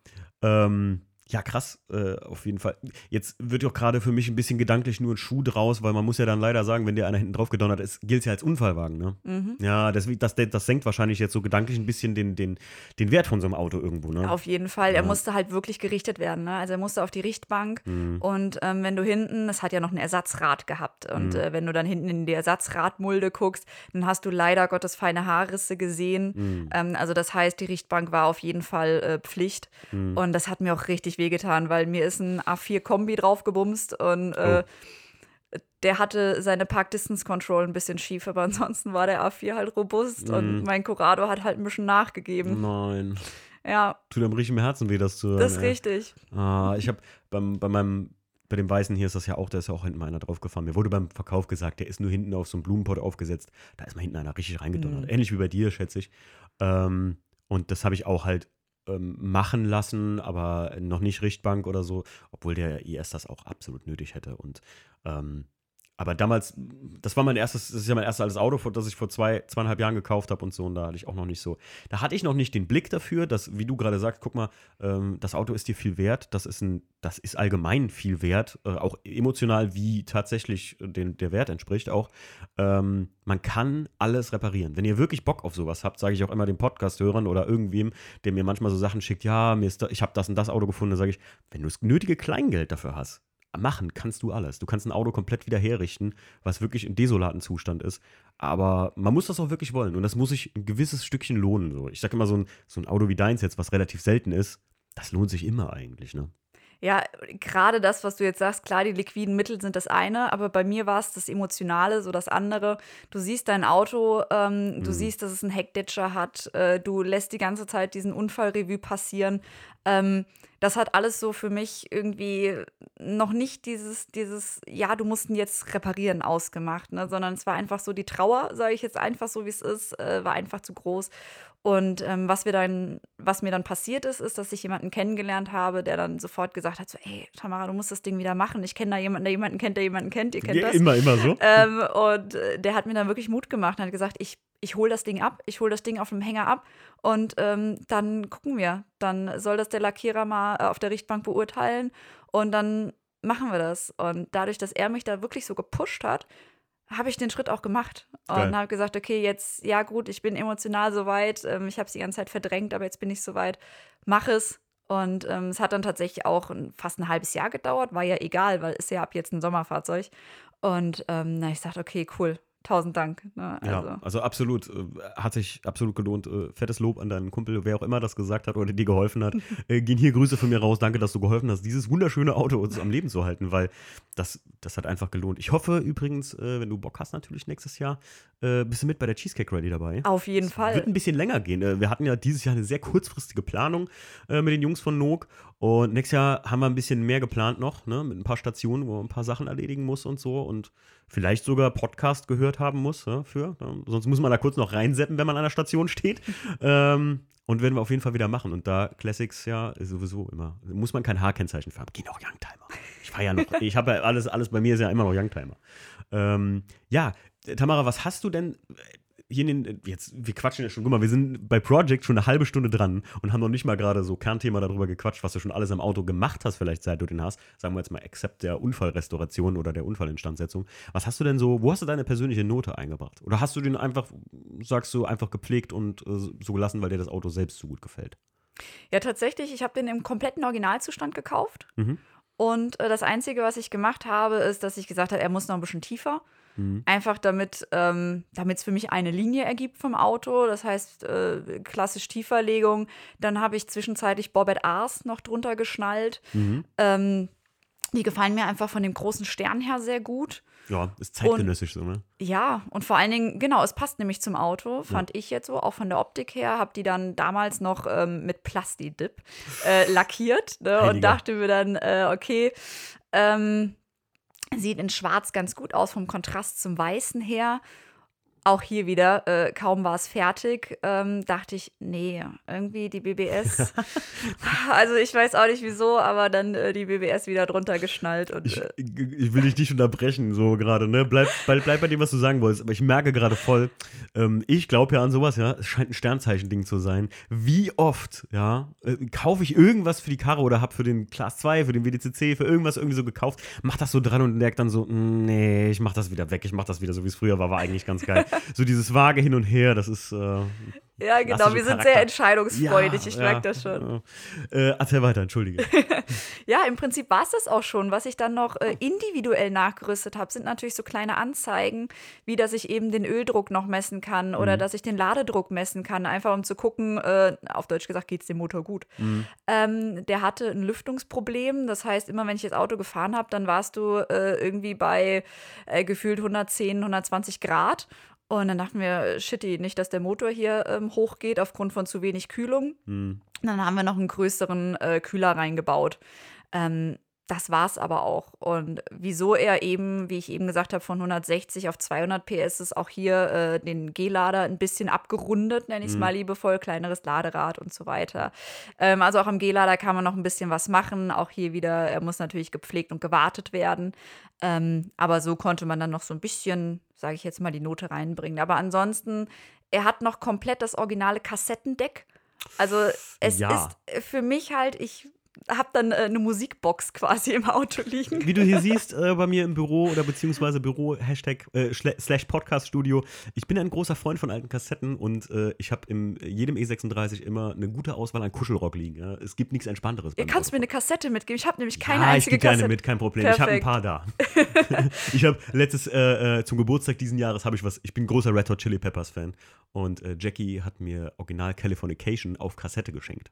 ähm, Ja, krass, äh, auf jeden Fall. Jetzt wird doch gerade für mich ein bisschen gedanklich nur ein Schuh draus, weil man muss ja dann leider sagen, wenn dir einer hinten drauf gedonnert ist, gilt es ja als Unfallwagen, ne? Mhm. Ja, das, das, das senkt wahrscheinlich jetzt so gedanklich ein bisschen den, den, den Wert von so einem Auto irgendwo, ne? Auf jeden Fall. Er Ja. musste halt wirklich gerichtet werden. Ne? Also er musste auf die Richtbank. Mhm. Und ähm, wenn du hinten, es hat ja noch ein Ersatzrad gehabt. Und Mhm. äh, wenn du dann hinten in die Ersatzradmulde guckst, dann hast du leider Gottes feine Haarrisse gesehen. Mhm. Ähm, also das heißt, die Richtbank war auf jeden Fall äh, Pflicht. Mhm. Und das hat mir auch richtig wehgetan, weil mir ist ein A4-Kombi draufgebumst und äh, Oh. der hatte seine Park-Distance-Control ein bisschen schief, aber ansonsten war der A4 halt robust und Mhm. mein Corrado hat halt ein bisschen nachgegeben. Nein. Ja, Tut am richtigen Herzen weh, das zu hören. das ist ey. richtig. Ah, ich habe beim, bei meinem, bei dem Weißen hier ist das ja auch, da ist ja auch hinten mal einer draufgefahren. Mir wurde beim Verkauf gesagt, der ist nur hinten auf so einen Blumenpott aufgesetzt. Da ist mal hinten einer richtig reingedonnert. Mhm. Ähnlich wie bei dir, schätze ich. Ähm, und das habe ich auch halt ähm, machen lassen, aber noch nicht Richtbank oder so, obwohl der IS das auch absolut nötig hätte. Und ähm, aber damals, das war mein erstes, das ist ja mein erstes altes Auto, das ich vor zwei, zweieinhalb Jahren gekauft habe und so. Und da hatte ich auch noch nicht so, da hatte ich noch nicht den Blick dafür, dass, wie du gerade sagst, guck mal, ähm, das Auto ist dir viel wert, das ist ein, das ist allgemein viel wert, äh, auch emotional, wie tatsächlich den, der Wert entspricht auch. Ähm, man kann alles reparieren. Wenn ihr wirklich Bock auf sowas habt, sage ich auch immer den Podcast-Hörern oder irgendwem, der mir manchmal so Sachen schickt, ja, mir ist da, ich habe das und das Auto gefunden, sage ich, wenn du das nötige Kleingeld dafür hast, machen kannst du alles. Du kannst ein Auto komplett wieder herrichten, was wirklich im desolaten Zustand ist. Aber man muss das auch wirklich wollen. Und das muss sich ein gewisses Stückchen lohnen. So. Ich sage immer, so ein, so ein Auto wie deins jetzt, was relativ selten ist, das lohnt sich immer eigentlich. Ne? Ja, gerade das, was du jetzt sagst, klar, die liquiden Mittel sind das eine, aber bei mir war es das Emotionale, so das andere. Du siehst dein Auto, ähm, du Mhm. siehst, dass es einen Heckditcher hat, äh, du lässt die ganze Zeit diesen Unfallrevue passieren. Ähm, das hat alles so für mich irgendwie noch nicht dieses, dieses, ja, du musst ihn jetzt reparieren ausgemacht, ne? sondern es war einfach so die Trauer, sage ich jetzt einfach so, wie es ist, äh, war einfach zu groß. Und ähm, was wir dann, was mir dann passiert ist, ist, dass ich jemanden kennengelernt habe, der dann sofort gesagt hat: so, ey, Tamara, du musst das Ding wieder machen. Ich kenne da jemanden, der jemanden kennt, der jemanden kennt, ihr kennt Ja, das. Immer, immer so. Ähm, und äh, der hat mir dann wirklich Mut gemacht und hat gesagt, ich, ich hole das Ding ab, ich hole das Ding auf dem Hänger ab und ähm, dann gucken wir. Dann soll das der Lackierer mal äh, auf der Richtbank beurteilen und dann machen wir das. Und dadurch, dass er mich da wirklich so gepusht hat, habe ich den Schritt auch gemacht Geil. und habe gesagt, okay, jetzt, ja gut, ich bin emotional soweit, ähm, ich habe es die ganze Zeit verdrängt, aber jetzt bin ich soweit, mach es. Und ähm, es hat dann tatsächlich auch ein, fast ein halbes Jahr gedauert, war ja egal, weil ist ja ab jetzt ein Sommerfahrzeug. Und ähm, na, ich sagte, okay, cool, tausend Dank. Ne? Also, Ja, also absolut, äh, hat sich absolut gelohnt. Äh, fettes Lob an deinen Kumpel, wer auch immer das gesagt hat oder dir geholfen hat. Äh, gehen hier Grüße von mir raus. Danke, dass du geholfen hast, dieses wunderschöne Auto uns am Leben zu halten, weil das, das hat einfach gelohnt. Ich hoffe übrigens, wenn du Bock hast, natürlich nächstes Jahr, äh, bist du mit bei der Cheesecake Rally dabei. auf jeden Wird Fall. ein bisschen länger gehen. Äh, Wir hatten ja dieses Jahr eine sehr kurzfristige Planung äh, mit den Jungs von Nook. Und nächstes Jahr haben wir ein bisschen mehr geplant noch, ne? mit ein paar Stationen, wo man ein paar Sachen erledigen muss und so. Und vielleicht sogar Podcast gehört haben muss ja, für. Ne? Sonst muss man da kurz noch reinseppen, wenn man an der Station steht. ähm, und werden wir auf jeden Fall wieder machen. Und da Classics ja sowieso immer. Muss man kein H-Kennzeichen für haben. Gehen auch Youngtimer. Ich fahre ja noch. ich habe ja alles, alles bei mir ist ja immer noch Youngtimer. Ähm, ja, Tamara, was hast du denn hier in den, jetzt, wir quatschen ja schon, guck mal, wir sind bei Project schon eine halbe Stunde dran und haben noch nicht mal gerade so Kernthema darüber gequatscht, was du schon alles am Auto gemacht hast, vielleicht seit du den hast. Sagen wir jetzt mal, except der Unfallrestauration oder der Unfallinstandsetzung. Was hast du denn so, wo hast du deine persönliche Note eingebracht? Oder hast du den einfach, sagst du, einfach gepflegt und äh, so gelassen, weil dir das Auto selbst so gut gefällt? Ja, tatsächlich, ich habe den im kompletten Originalzustand gekauft. Mhm. Und äh, das Einzige, was ich gemacht habe, ist, dass ich gesagt habe, er muss noch ein bisschen tiefer. Mhm. Einfach damit ähm, es für mich eine Linie ergibt vom Auto. Das heißt, äh, klassisch Tieferlegung. Dann habe ich zwischenzeitlich Bobbett Ars noch drunter geschnallt. Mhm. Ähm, die gefallen mir einfach von dem großen Stern her sehr gut. Ja, ist zeitgenössisch so, ne? Ja, und vor allen Dingen, genau, es passt nämlich zum Auto, fand ich jetzt so, auch von der Optik her, habe die dann damals noch ähm, mit Plastidip äh, lackiert ne, und dachte mir dann, äh, okay, ähm, sieht in schwarz ganz gut aus vom Kontrast zum Weißen her. Auch hier wieder, äh, kaum war es fertig, ähm, dachte ich, nee, irgendwie die BBS. also ich weiß auch nicht wieso, aber dann äh, die BBS wieder drunter geschnallt. Und, Ich, äh, ich will dich nicht unterbrechen, so gerade, ne? Bleib, bleib, bleib bei dem, was du sagen wolltest. Aber ich merke gerade voll, ähm, ich glaube ja an sowas, ja. Es scheint ein Sternzeichen-Ding zu sein. Wie oft, ja, äh, kaufe ich irgendwas für die Karre oder habe für den Class 2, für den WDCC, für irgendwas irgendwie so gekauft, mach das so dran und merke dann so, "Mm, nee, ich mach das wieder weg, ich mach das wieder so, wie es früher war, war eigentlich ganz geil. So dieses vage Hin und Her, das ist. Äh, ja, genau, wir sind Charakter. sehr entscheidungsfreudig, ich merke das schon. Ja. Äh, erzähl weiter, entschuldige. Ja, im Prinzip war es das auch schon. Was ich dann noch äh, individuell nachgerüstet habe, sind natürlich so kleine Anzeigen, wie dass ich eben den Öldruck noch messen kann oder dass ich den Ladedruck messen kann, einfach um zu gucken, äh, auf Deutsch gesagt, geht es dem Motor gut. Ähm, der hatte ein Lüftungsproblem, das heißt, immer wenn ich das Auto gefahren habe, dann warst du äh, irgendwie bei äh, gefühlt 110, 120 Grad. Und dann dachten wir, shitty, nicht, dass der Motor hier ähm, hochgeht aufgrund von zu wenig Kühlung. Hm. Dann haben wir noch einen größeren äh, Kühler reingebaut. Ähm, das war's aber auch. Und wieso er eben, wie ich eben gesagt habe, von 160 auf 200 PS ist auch hier äh, den G-Lader ein bisschen abgerundet, nenne ich es mal liebevoll, kleineres Laderad und so weiter. Ähm, also auch am G-Lader kann man noch ein bisschen was machen. Auch hier wieder, er muss natürlich gepflegt und gewartet werden. Ähm, aber so konnte man dann noch so ein bisschen, sage ich jetzt mal, die Note reinbringen. Aber ansonsten, er hat noch komplett das originale Kassettendeck. Also es Ja. ist für mich halt, ich habe dann äh, eine Musikbox quasi im Auto liegen. Wie du hier siehst, äh, bei mir im Büro oder beziehungsweise Büro, Hashtag äh, slash Podcast Studio. Ich bin ein großer Freund von alten Kassetten und äh, ich habe in jedem E36 immer eine gute Auswahl an Kuschelrock liegen. Ja? Es gibt nichts Entspannteres. Ihr kannst mir eine Kassette mitgeben. Ich habe nämlich keine ja, ich einzige gebe gerne Kassette. mit, kein Problem. Ich habe ein Perfekt. paar da. ich habe letztes äh, äh, zum Geburtstag diesen Jahres habe ich was. Ich bin großer Red Hot Chili Peppers Fan und Jackie hat mir Original Californication auf Kassette geschenkt.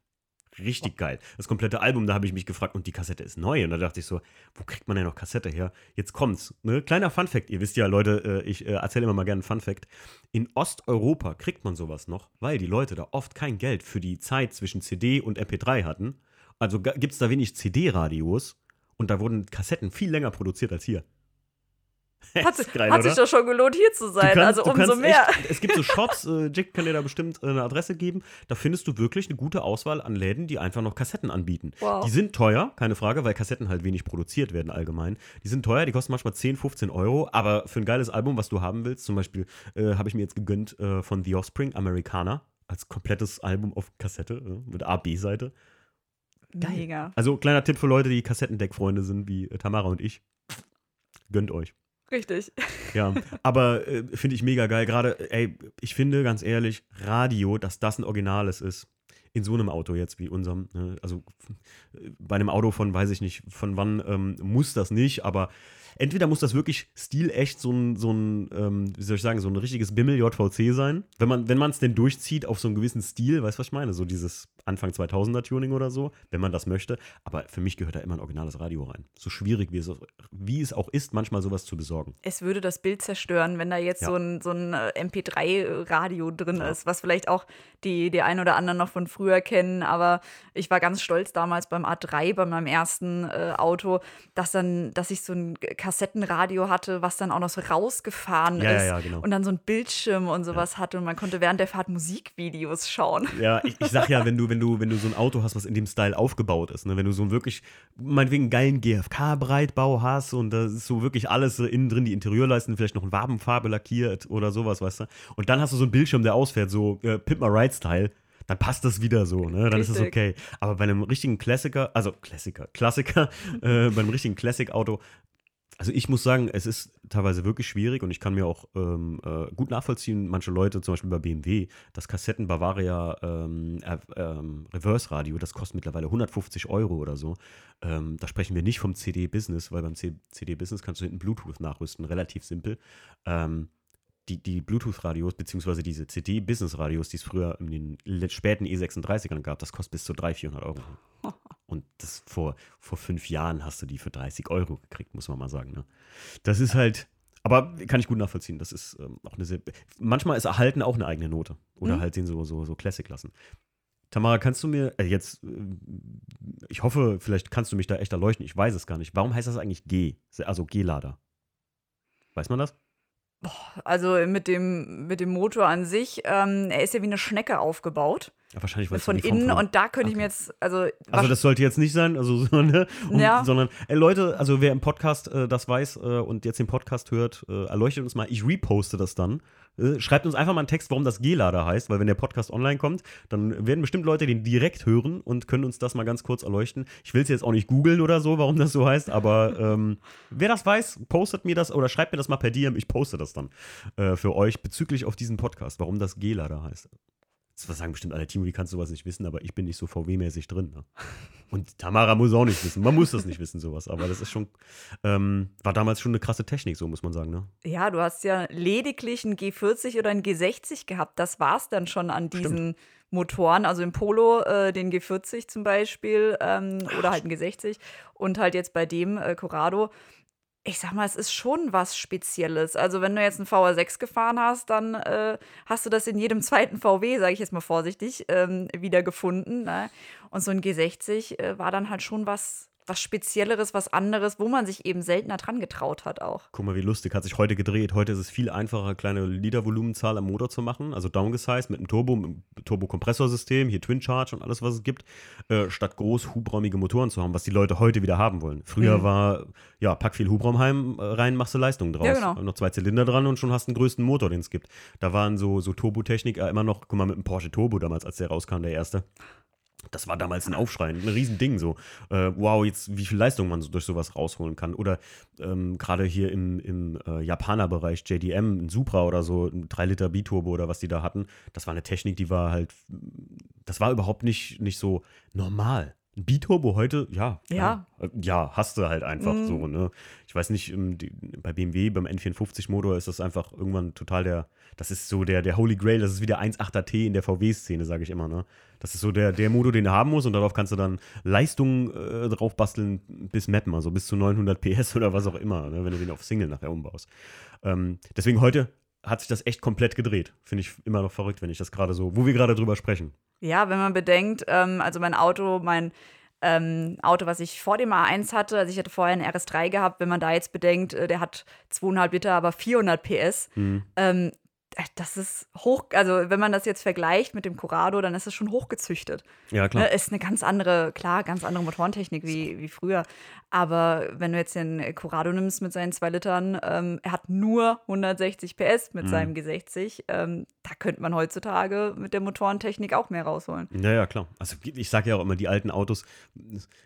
Richtig geil. Das komplette Album, da habe ich mich gefragt, und die Kassette ist neu. Und da dachte ich so, wo kriegt man denn noch Kassette her? Jetzt kommt's. Ne? Kleiner Fun-Fact. Ihr wisst ja, Leute, äh, ich äh, erzähle immer mal gerne einen Fun-Fact. In Osteuropa kriegt man sowas noch, weil die Leute da oft kein Geld für die Zeit zwischen CD und MP3 hatten. Also gibt es da wenig CD-Radios und da wurden Kassetten viel länger produziert als hier. Hat, geil, hat sich doch schon gelohnt, hier zu sein. also du umso kannst mehr. Echt, es gibt so Shops, äh, Jack kann dir da bestimmt äh, eine Adresse geben. Da findest du wirklich eine gute Auswahl an Läden, die einfach noch Kassetten anbieten. Wow. Die sind teuer, keine Frage, weil Kassetten halt wenig produziert werden allgemein. Die sind teuer, die kosten manchmal 10, 15 Euro, aber für ein geiles Album, was du haben willst, zum Beispiel äh, habe ich mir jetzt gegönnt äh, von The Offspring, Americana, als komplettes Album auf Kassette äh, mit A-B-Seite. Mega. Also kleiner Tipp für Leute, die Kassettendeck-Freunde sind, wie äh, Tamara und ich. Gönnt euch. Richtig. Ja, aber äh, finde ich mega geil. Gerade, ey, ich finde ganz ehrlich, Radio, dass das ein Originales ist. In so einem Auto jetzt wie unserem. Ne? Also äh, bei einem Auto von, weiß ich nicht, von wann ähm, muss das nicht, aber entweder muss das wirklich stilecht so ein, so ein ähm, wie soll ich sagen, so ein richtiges Bimmel JVC sein. Wenn man wenn es denn durchzieht auf so einen gewissen Stil, weißt du, was ich meine? So dieses Anfang 2000er Tuning oder so, wenn man das möchte. Aber für mich gehört da immer ein originales Radio rein. So schwierig wie es, wie es auch ist, manchmal sowas zu besorgen. Es würde das Bild zerstören, wenn da jetzt Ja. so ein, so ein äh, MP3-Radio drin Ja. ist, was vielleicht auch die, die ein oder anderen noch von früher kennen. Aber ich war ganz stolz damals beim A3, bei meinem ersten äh, Auto, dass dann, dass ich so ein Kassettenradio hatte, was dann auch noch so rausgefahren Ja, ja, ist ja, genau. und dann so ein Bildschirm und sowas hatte und man konnte während der Fahrt Musikvideos schauen. Ja, ich, ich sag ja, wenn du, wenn du, wenn du so ein Auto hast, was in dem Style aufgebaut ist, ne, wenn du so einen wirklich, meinetwegen geilen GFK-Breitbau hast und da ist so wirklich alles so innen drin, die Interieurleisten, vielleicht noch in Wabenfarbe lackiert oder sowas, weißt du? Und dann hast du so einen Bildschirm, der ausfährt, so äh, Pimp My Ride-Style. Dann passt das wieder so, ne? Dann ist es Richtig. okay. Aber bei einem richtigen Klassiker, also Klassiker, Klassiker, äh, bei einem richtigen Classic-Auto, also ich muss sagen, es ist teilweise wirklich schwierig und ich kann mir auch ähm, äh, gut nachvollziehen, manche Leute, zum Beispiel bei BMW, das Kassetten Bavaria ähm, äh, ähm, Reverse Radio, das kostet mittlerweile 150 Euro oder so. Ähm, da sprechen wir nicht vom CD Business, weil beim C CD Business kannst du hinten Bluetooth nachrüsten, relativ simpel. Ähm, die, die Bluetooth-Radios, beziehungsweise diese CD-Business-Radios, die es früher in den späten E36ern gab, das kostet bis zu 300, 400 Euro. Und das vor, vor fünf Jahren hast du die für 30 Euro gekriegt, muss man mal sagen. Ne? Das ist halt, aber kann ich gut nachvollziehen. Das ist ähm, auch eine sehr. Manchmal ist Erhalten auch eine eigene Note. Oder Mhm. halt den so, so, so Classic lassen. Tamara, kannst du mir äh, jetzt, äh, ich hoffe, vielleicht kannst du mich da echt erleuchten, ich weiß es gar nicht. Warum heißt das eigentlich G? Also G-Lader. Weiß man das? Also mit dem, mit dem Motor an sich, ähm, er ist ja wie eine Schnecke aufgebaut. Ja, wahrscheinlich Von Form innen von- und da könnte ich Okay. mir jetzt, also, Also das sollte jetzt nicht sein, also so, ne? Ja. sondern ey, Leute, also wer im Podcast äh, das weiß äh, und jetzt den Podcast hört, äh, erleuchtet uns mal. Ich reposte das dann. Äh, schreibt uns einfach mal einen Text, warum das G-Lader heißt, weil wenn der Podcast online kommt, dann werden bestimmt Leute den direkt hören und können uns das mal ganz kurz erleuchten. Ich will es jetzt auch nicht googeln oder so, warum das so heißt, aber ähm, wer das weiß, postet mir das oder schreibt mir das mal per DM. Ich poste das dann äh, für euch bezüglich auf diesen Podcast, warum das G-Lader heißt. Das sagen bestimmt alle, Timo, wie kannst du sowas nicht wissen, aber ich bin nicht so VW-mäßig drin. Ne? Und Tamara muss auch nicht wissen. Man muss das nicht wissen, sowas. Aber das ist schon, ähm, war damals schon eine krasse Technik, so muss man sagen. Ne? ja, du hast ja lediglich ein G40 oder ein G60 gehabt. Das war es dann schon an diesen Motoren. Also im Polo äh, den G40 zum Beispiel ähm, oder halt ein G60 und halt jetzt bei dem äh, Corrado. Ich sag mal, es ist schon was Spezielles. Also, wenn du jetzt einen VR6 gefahren hast, dann äh, hast du das in jedem zweiten VW, sage ich jetzt mal vorsichtig, ähm, wieder gefunden. Ne? Und so ein G60 äh, war dann halt schon was, was Spezielleres, was anderes, wo man sich eben seltener dran getraut hat auch. Guck mal, wie lustig, hat sich heute gedreht. Heute ist es viel einfacher, kleine Litervolumenzahl am Motor zu machen, also downgesized mit einem Turbo, mit einem Turbokompressorsystem, hier Twin Charge und alles, was es gibt, äh, statt groß hubräumige Motoren zu haben, was die Leute heute wieder haben wollen. Früher Mhm. war, ja, pack viel Hubraum heim, äh, rein, machst du Leistung draus. Ja, genau. Noch zwei Zylinder dran und schon hast du den größten Motor, den es gibt. Da waren so, so Turbotechnik äh, immer noch, guck mal, mit dem Porsche Turbo damals, als der rauskam, der erste. Das war damals ein Aufschrei, ein Riesending so. Äh, wow, jetzt wie viel Leistung man so durch sowas rausholen kann. Oder ähm, gerade hier im, im äh, Japaner-Bereich, JDM, ein Supra oder so, ein 3-Liter Biturbo oder was die da hatten, das war eine Technik, die war halt, das war überhaupt nicht, nicht so normal. Ein Biturbo heute, ja. Ja. äh, Ja, hast du halt einfach Mhm. so, ne? Ich weiß nicht, ähm, die, bei BMW, beim N54-Motor ist das einfach irgendwann total der, das ist so der, der Holy Grail, das ist wie der 1.8er T in der VW-Szene, sage ich immer, ne? Das ist so der, der Motor, den du haben musst und darauf kannst du dann Leistung äh, drauf basteln bis Mappen, also bis zu 900 PS oder was auch immer, ne? wenn du den auf Single nachher umbaust. Ähm, deswegen heute hat sich das echt komplett gedreht. Finde ich immer noch verrückt, wenn ich das gerade so, wo wir gerade drüber sprechen. Ja, wenn man bedenkt, ähm, also mein Auto, mein ähm, Auto, was ich vor dem A1 hatte, also ich hatte vorher einen RS3 gehabt, wenn man da jetzt bedenkt, äh, der hat 2,5 Liter, aber 400 PS. Mhm. Ähm, äh, das ist hoch, also wenn man das jetzt vergleicht mit dem Corrado, dann ist es schon hochgezüchtet. Ja, klar. Ne, ist eine ganz andere, klar, ganz andere Motorentechnik wie, wie früher. Aber wenn du jetzt den Corrado nimmst mit seinen zwei Litern, ähm, er hat nur 160 PS mit Mhm. seinem G60. Ähm, da könnte man heutzutage mit der Motorentechnik auch mehr rausholen. Ja, ja, klar. Also ich sage ja auch immer, die alten Autos,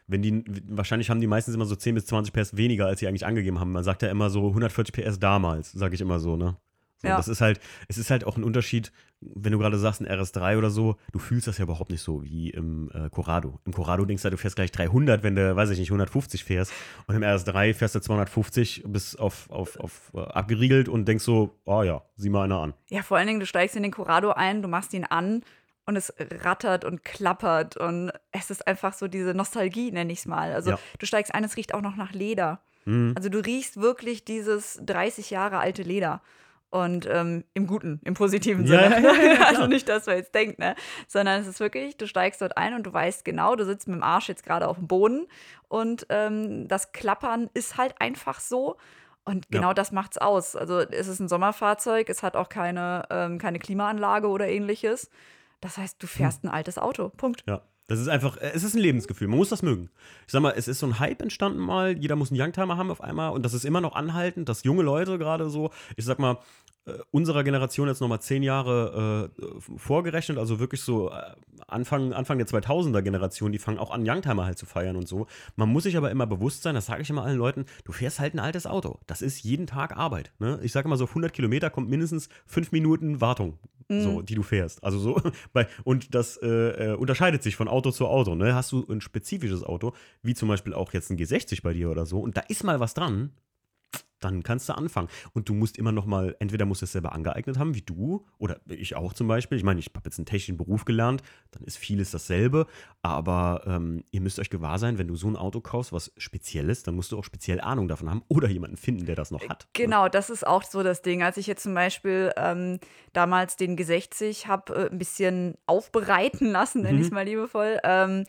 wenn die, wahrscheinlich haben die meistens immer so 10 bis 20 PS weniger, als sie eigentlich angegeben haben. Man sagt ja immer so 140 PS damals, sage ich immer so, ne? So, Ja. Das ist halt, es ist halt auch ein Unterschied, wenn du gerade sagst, ein RS3 oder so, du fühlst das ja überhaupt nicht so wie im äh, Corrado. Im Corrado denkst du, du fährst gleich 300, wenn du, weiß ich nicht, 150 fährst. Und im RS3 fährst du 250 bis auf, auf, auf äh, abgeriegelt und denkst so, oh ja, sieh mal einer an. Ja, vor allen Dingen, du steigst in den Corrado ein, du machst ihn an und es rattert und klappert und es ist einfach so diese Nostalgie, nenne ich es mal. Also Ja. du steigst ein, es riecht auch noch nach Leder. Mhm. Also du riechst wirklich dieses 30 Jahre alte Leder. Und ähm, im Guten, im positiven Ja, Sinne. ja, ja, also nicht, dass man jetzt denkt, ne? Sondern es ist wirklich, du steigst dort ein und du weißt genau, du sitzt mit dem Arsch jetzt gerade auf dem Boden und ähm, das Klappern ist halt einfach so. Und genau das macht's aus. Also es ist ein Sommerfahrzeug, es hat auch keine, ähm, keine Klimaanlage oder ähnliches. Das heißt, du fährst ein altes Auto. Punkt. Ja. Das ist einfach, äh, es ist ein Lebensgefühl. Man muss das mögen. Ich sag mal, es ist so ein Hype entstanden mal. Jeder muss einen Youngtimer haben auf einmal. Und das ist immer noch anhaltend, dass junge Leute gerade so, ich sag mal, äh, unserer Generation jetzt nochmal zehn Jahre äh, vorgerechnet, also wirklich so äh, Anfang, Anfang der 2000er Generation, die fangen auch an, Youngtimer halt zu feiern und so. Man muss sich aber immer bewusst sein, das sage ich immer allen Leuten, du fährst halt ein altes Auto. Das ist jeden Tag Arbeit. Ne? Ich sage immer so, auf 100 Kilometer kommt mindestens fünf Minuten Wartung, so, die du fährst. Also so, bei, und das äh, äh, unterscheidet sich von Auto zu Auto. Ne? Hast du ein spezifisches Auto, wie zum Beispiel auch jetzt ein G60 bei dir oder so, und da ist mal was dran, dann kannst du anfangen. Und du musst immer noch mal, entweder musst du es selber angeeignet haben, wie du, oder ich auch zum Beispiel. Ich meine, ich habe jetzt einen technischen Beruf gelernt, dann ist vieles dasselbe. Aber ähm, ihr müsst euch gewahr sein, wenn du so ein Auto kaufst, was speziell ist, dann musst du auch speziell Ahnung davon haben oder jemanden finden, der das noch hat. ne? Genau, das ist auch so das Ding. Als ich jetzt zum Beispiel ähm, damals den G60 habe äh, ein bisschen aufbereiten lassen, nenne ich es mal liebevoll, ähm,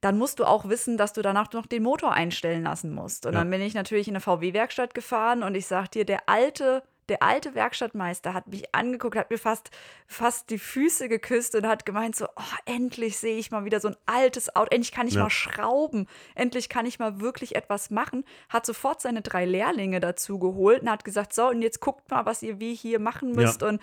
dann musst du auch wissen, dass du danach noch den Motor einstellen lassen musst. Und Ja. dann bin ich natürlich in eine VW-Werkstatt gefahren und ich sag dir, der alte der alte Werkstattmeister hat mich angeguckt, hat mir fast, fast die Füße geküsst und hat gemeint so, oh, endlich sehe ich mal wieder so ein altes Auto, endlich kann ich ja. mal schrauben, endlich kann ich mal wirklich etwas machen. Hat sofort seine drei Lehrlinge dazu geholt und hat gesagt, so, und jetzt guckt mal, was ihr wie hier machen müsst. Ja. Und,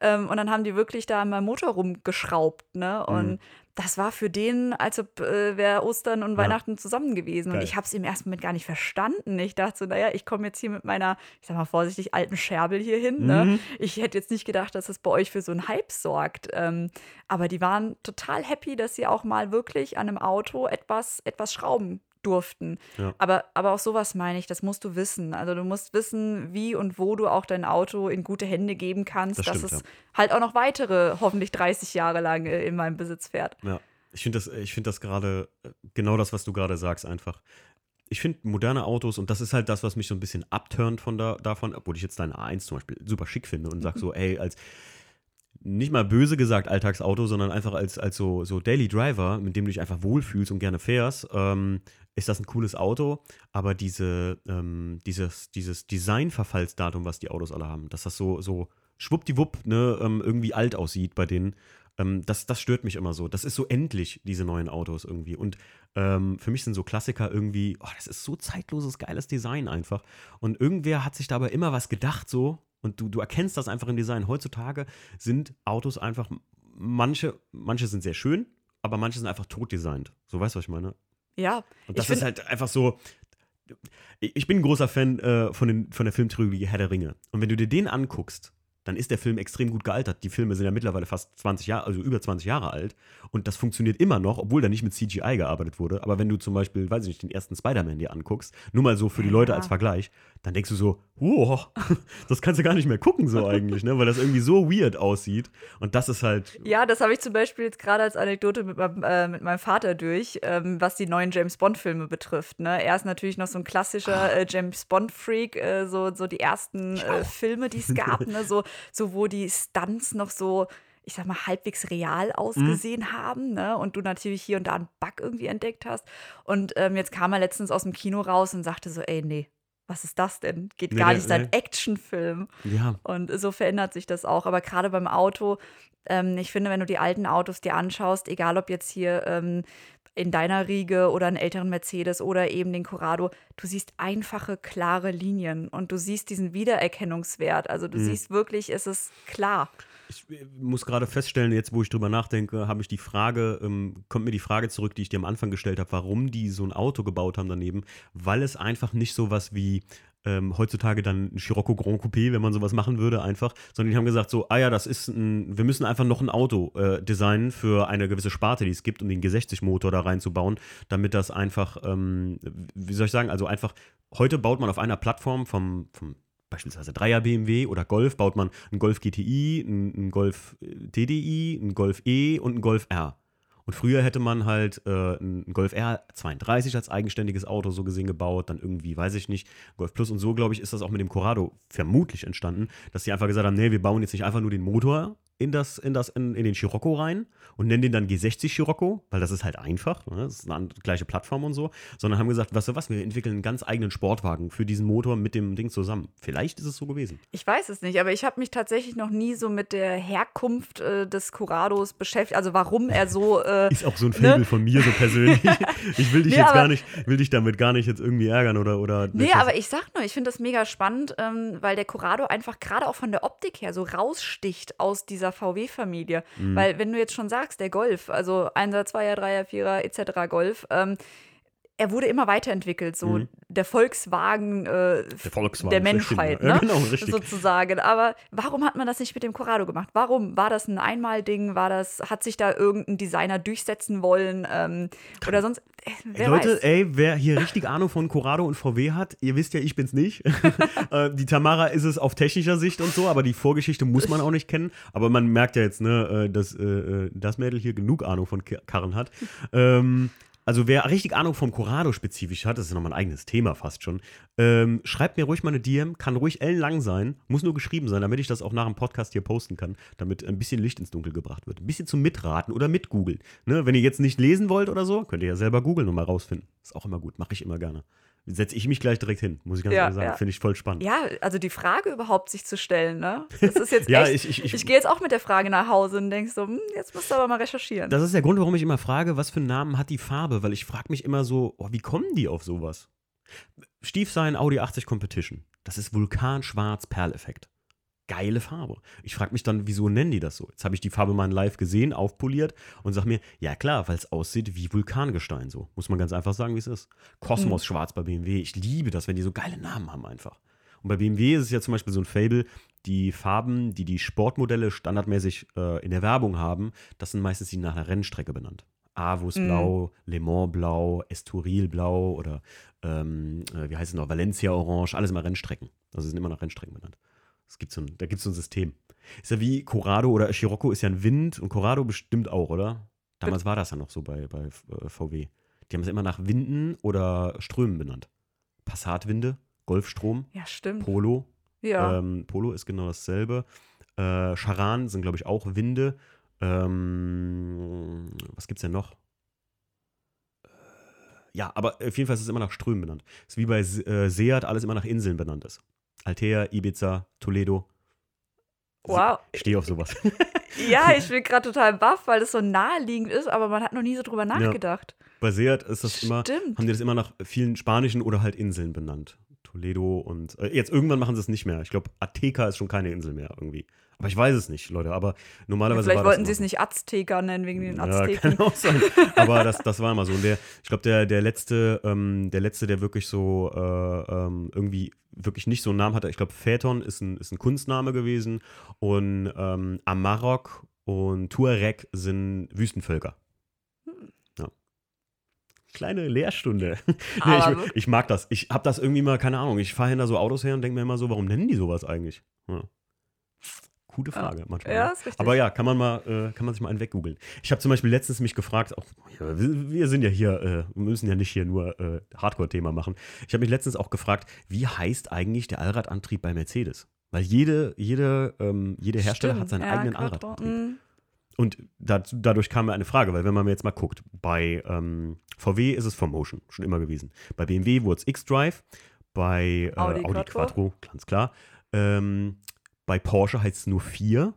ähm, und dann haben die wirklich da an meinem Motor rumgeschraubt, ne? Und mhm das war für den, als ob äh, wäre Ostern und ja. Weihnachten zusammen gewesen. Geil. Und ich habe es im ersten Moment gar nicht verstanden. Ich dachte so, naja, ich komme jetzt hier mit meiner, ich sag mal vorsichtig, alten Scherbel hier hin. Ne? Mhm. Ich hätte jetzt nicht gedacht, dass es bei euch für so einen Hype sorgt. Ähm, aber die waren total happy, dass sie auch mal wirklich an einem Auto etwas, etwas schrauben durften. Ja. Aber, aber auch sowas meine ich, das musst du wissen. Also du musst wissen, wie und wo du auch dein Auto in gute Hände geben kannst, das dass stimmt, es ja. halt auch noch weitere, hoffentlich 30 Jahre lang äh, in meinem Besitz fährt. Ja, ich finde das, find das gerade, äh, genau das, was du gerade sagst, einfach. Ich finde moderne Autos, und das ist halt das, was mich so ein bisschen abturnt von da, davon, obwohl ich jetzt dein A1 zum Beispiel super schick finde und sage so, ey, als nicht mal böse gesagt Alltagsauto, sondern einfach als, als so, so Daily Driver, mit dem du dich einfach wohlfühlst und gerne fährst, ähm, ist das ein cooles Auto. Aber diese, ähm, dieses, dieses Designverfallsdatum, was die Autos alle haben, dass das so, so schwuppdiwupp ne, ähm, irgendwie alt aussieht bei denen, ähm, das, das stört mich immer so. Das ist so endlich, diese neuen Autos irgendwie. Und ähm, für mich sind so Klassiker irgendwie, oh, das ist so zeitloses, geiles Design einfach. Und irgendwer hat sich dabei immer was gedacht, so, und du, du erkennst das einfach im Design. Heutzutage sind Autos einfach, manche, manche sind sehr schön, aber manche sind einfach tot designt. So weißt du, was ich meine? Ja. Und das ist halt einfach so. Ich bin ein großer Fan äh, von, den, von der Filmtrilogie Herr der Ringe. Und wenn du dir den anguckst, dann ist der Film extrem gut gealtert. Die Filme sind ja mittlerweile fast 20 Jahre, also über 20 Jahre alt. Und das funktioniert immer noch, obwohl da nicht mit CGI gearbeitet wurde. Aber wenn du zum Beispiel, weiß ich nicht, den ersten Spider-Man dir anguckst, nur mal so für die Leute als Vergleich, dann denkst du so, wow, das kannst du gar nicht mehr gucken, so eigentlich, ne? Weil das irgendwie so weird aussieht. Und das ist halt. Ja, das habe ich zum Beispiel jetzt gerade als Anekdote mit meinem, äh, mit meinem Vater durch, ähm, was die neuen James Bond-Filme betrifft. Ne? Er ist natürlich noch so ein klassischer äh, James Bond-Freak, äh, so, so die ersten äh, Filme, die es gab, ne? so, so wo die Stunts noch so ich sag mal, halbwegs real mhm. ausgesehen mhm. haben, ne? Und du natürlich hier und da einen Bug irgendwie entdeckt hast. Und ähm, jetzt kam er letztens aus dem Kino raus und sagte so, ey, nee, was ist das denn? Geht nee, gar nicht, nee. ein Actionfilm. Ja. Und so verändert sich das auch. Aber gerade beim Auto, ähm, ich finde, wenn du die alten Autos dir anschaust, egal ob jetzt hier ähm, in deiner Riege oder einen älteren Mercedes oder eben den Corrado, du siehst einfache, klare Linien und du siehst diesen Wiedererkennungswert. Also du mhm. siehst wirklich, es ist klar. Ich äh, muss gerade feststellen, jetzt wo ich drüber nachdenke, habe ich die Frage, ähm, kommt mir die Frage zurück, die ich dir am Anfang gestellt habe, warum die so ein Auto gebaut haben daneben, weil es einfach nicht so was wie ähm, heutzutage dann ein Scirocco Grand Coupé, wenn man sowas machen würde, einfach, sondern die haben gesagt so, ah ja, das ist ein, wir müssen einfach noch ein Auto äh, designen für eine gewisse Sparte, die es gibt, um den G60-Motor da reinzubauen, damit das einfach, ähm, wie soll ich sagen, also einfach, heute baut man auf einer Plattform vom, vom beispielsweise 3er BMW oder Golf, baut man einen Golf GTI, einen, Golf äh, TDI, einen Golf E und einen Golf R. Und früher hätte man halt äh, einen Golf R 32 als eigenständiges Auto so gesehen gebaut, dann irgendwie, weiß ich nicht, Golf Plus und so, glaube ich, ist das auch mit dem Corrado vermutlich entstanden, dass sie einfach gesagt haben, nee, wir bauen jetzt nicht einfach nur den Motor in, das, in, das, in, in den Scirocco rein und nennen den dann G60 Scirocco, weil das ist halt einfach, ne? das ist eine gleiche Plattform und so, sondern haben gesagt, weißt du was, wir entwickeln einen ganz eigenen Sportwagen für diesen Motor mit dem Ding zusammen. Vielleicht ist es so gewesen. Ich weiß es nicht, aber ich habe mich tatsächlich noch nie so mit der Herkunft äh, des Corrados beschäftigt, also warum er so. Äh, ist auch so ein Faible ne? von mir so persönlich. ich will dich nee, jetzt gar nicht, will dich damit gar nicht jetzt irgendwie ärgern oder. oder nee, aber ich sag nur, ich finde das mega spannend, ähm, weil der Corrado einfach gerade auch von der Optik her so raussticht aus dieser dieser VW-Familie. Mhm. Weil wenn du jetzt schon sagst, der Golf, also 1er, 2er, 3er, 4er etc. Golf, ähm, er wurde immer weiterentwickelt, so mhm. der Volkswagen, äh, der, Volkswagen der Menschheit, ne? ja, genau, sozusagen. Aber warum hat man das nicht mit dem Corrado gemacht? Warum war das ein Einmalding? War das, hat sich da irgendein Designer durchsetzen wollen ähm, oder sonst? Äh, ey, Leute, weiß. ey, wer hier richtig Ahnung von Corrado und VW hat, ihr wisst ja, ich bin's nicht. äh, die Tamara ist es auf technischer Sicht und so, aber die Vorgeschichte muss man auch nicht kennen. Aber man merkt ja jetzt, ne, äh, dass äh, das Mädel hier genug Ahnung von Karren hat. Ähm, also wer richtig Ahnung vom Corrado spezifisch hat, das ist nochmal ein eigenes Thema fast schon, ähm, schreibt mir ruhig mal eine DM, kann ruhig ellenlang sein, muss nur geschrieben sein, damit ich das auch nach dem Podcast hier posten kann, damit ein bisschen Licht ins Dunkel gebracht wird. Ein bisschen zum Mitraten oder mitgoogeln. Ne? Wenn ihr jetzt nicht lesen wollt oder so, könnt ihr ja selber googeln und mal rausfinden. Ist auch immer gut, mache ich immer gerne. Setze ich mich gleich direkt hin, muss ich ganz Ja, ehrlich sagen. ja. Finde ich voll spannend. Ja, also die Frage überhaupt sich zu stellen, ne? Das ist jetzt Ja, echt. ich- ich- ich- gehe jetzt auch mit der Frage nach Hause und denk so, hm, jetzt musst du aber mal recherchieren. Das ist der Grund, warum ich immer frage, was für einen Namen hat die Farbe, weil ich frage mich immer so, oh, wie kommen die auf sowas? Stiefsein Audi 80 Competition. Das ist Vulkanschwarz Perleffekt. Geile Farbe. Ich frage mich dann, wieso nennen die das so? Jetzt habe ich die Farbe mal in live gesehen, aufpoliert und sage mir, ja klar, weil es aussieht wie Vulkangestein so. Muss man ganz einfach sagen, wie es ist. Kosmos Schwarz bei BMW. Ich liebe das, wenn die so geile Namen haben einfach. Und bei BMW ist es ja zum Beispiel so ein Fable, die Farben, die die Sportmodelle standardmäßig äh, in der Werbung haben, das sind meistens die nach einer Rennstrecke benannt. Avus Mhm. Blau, Le Mans Blau, Estoril Blau oder ähm, äh, wie heißt es noch, Valencia Orange, alles immer Rennstrecken. Also sind immer nach Rennstrecken benannt. Es gibt so ein, da gibt es so ein System. Ist ja wie Corrado oder Scirocco ist ja ein Wind und Corrado bestimmt auch, oder? Damals war das ja noch so bei, bei äh, VW. Die haben es immer nach Winden oder Strömen benannt. Passatwinde, Golfstrom, ja, stimmt. Polo. ja. Ähm, Polo ist genau dasselbe. Äh, Charan sind, glaube ich, auch Winde. Ähm, was gibt's denn noch? Äh, Ja, aber auf jeden Fall ist es immer nach Strömen benannt. ist wie bei äh, Seat alles immer nach Inseln benannt ist. Altea, Ibiza, Toledo. wow. Ich stehe auf sowas. Ja, ich bin gerade total baff, weil das so naheliegend ist, aber man hat noch nie so drüber nachgedacht. bei Seat ist das immer, Stimmt. haben die das immer nach vielen spanischen oder halt Inseln benannt. Toledo und äh, jetzt irgendwann machen sie es nicht mehr. Ich glaube, Ateca ist schon keine Insel mehr irgendwie. Aber ich weiß es nicht, Leute. Aber normalerweise Vielleicht war das wollten sie es nicht Azteker nennen, wegen den Ja, Azteken. kann auch sein. Aber das, das war immer so. Und der, ich glaube, der, der letzte, ähm, der letzte, der wirklich so äh, ähm, irgendwie wirklich nicht so einen Namen hatte, ich glaube, Phaeton ist ein, ist ein Kunstname gewesen und ähm, Amarok und Tuareg sind Wüstenvölker. Ja. Kleine Lehrstunde. nee, ich, ich mag das. Ich habe das irgendwie mal, keine Ahnung, ich fahre hinter so Autos her und denke mir immer so, warum nennen die sowas eigentlich? Ja. Gute Frage manchmal. Ja, ne? ist richtig. Aber ja, kann man mal, äh, kann man sich mal einen weggoogeln. Ich habe zum Beispiel letztens mich gefragt, auch, wir, sind ja hier, äh, wir müssen ja nicht hier nur äh, Hardcore-Thema machen. Ich habe mich letztens auch gefragt, wie heißt eigentlich der Allradantrieb bei Mercedes? Weil jede, jede, ähm, jede Hersteller hat seinen Stimmt, ja, eigenen Allradantrieb. mm. Und dazu, dadurch kam mir eine Frage, weil wenn man mir jetzt mal guckt, bei ähm, VW ist es Formotion, schon immer gewesen. Bei BMW wurde es X-Drive, bei äh, Audi Audi, Quattro. Quattro, ganz klar. Ähm, bei Porsche heißt es nur 4,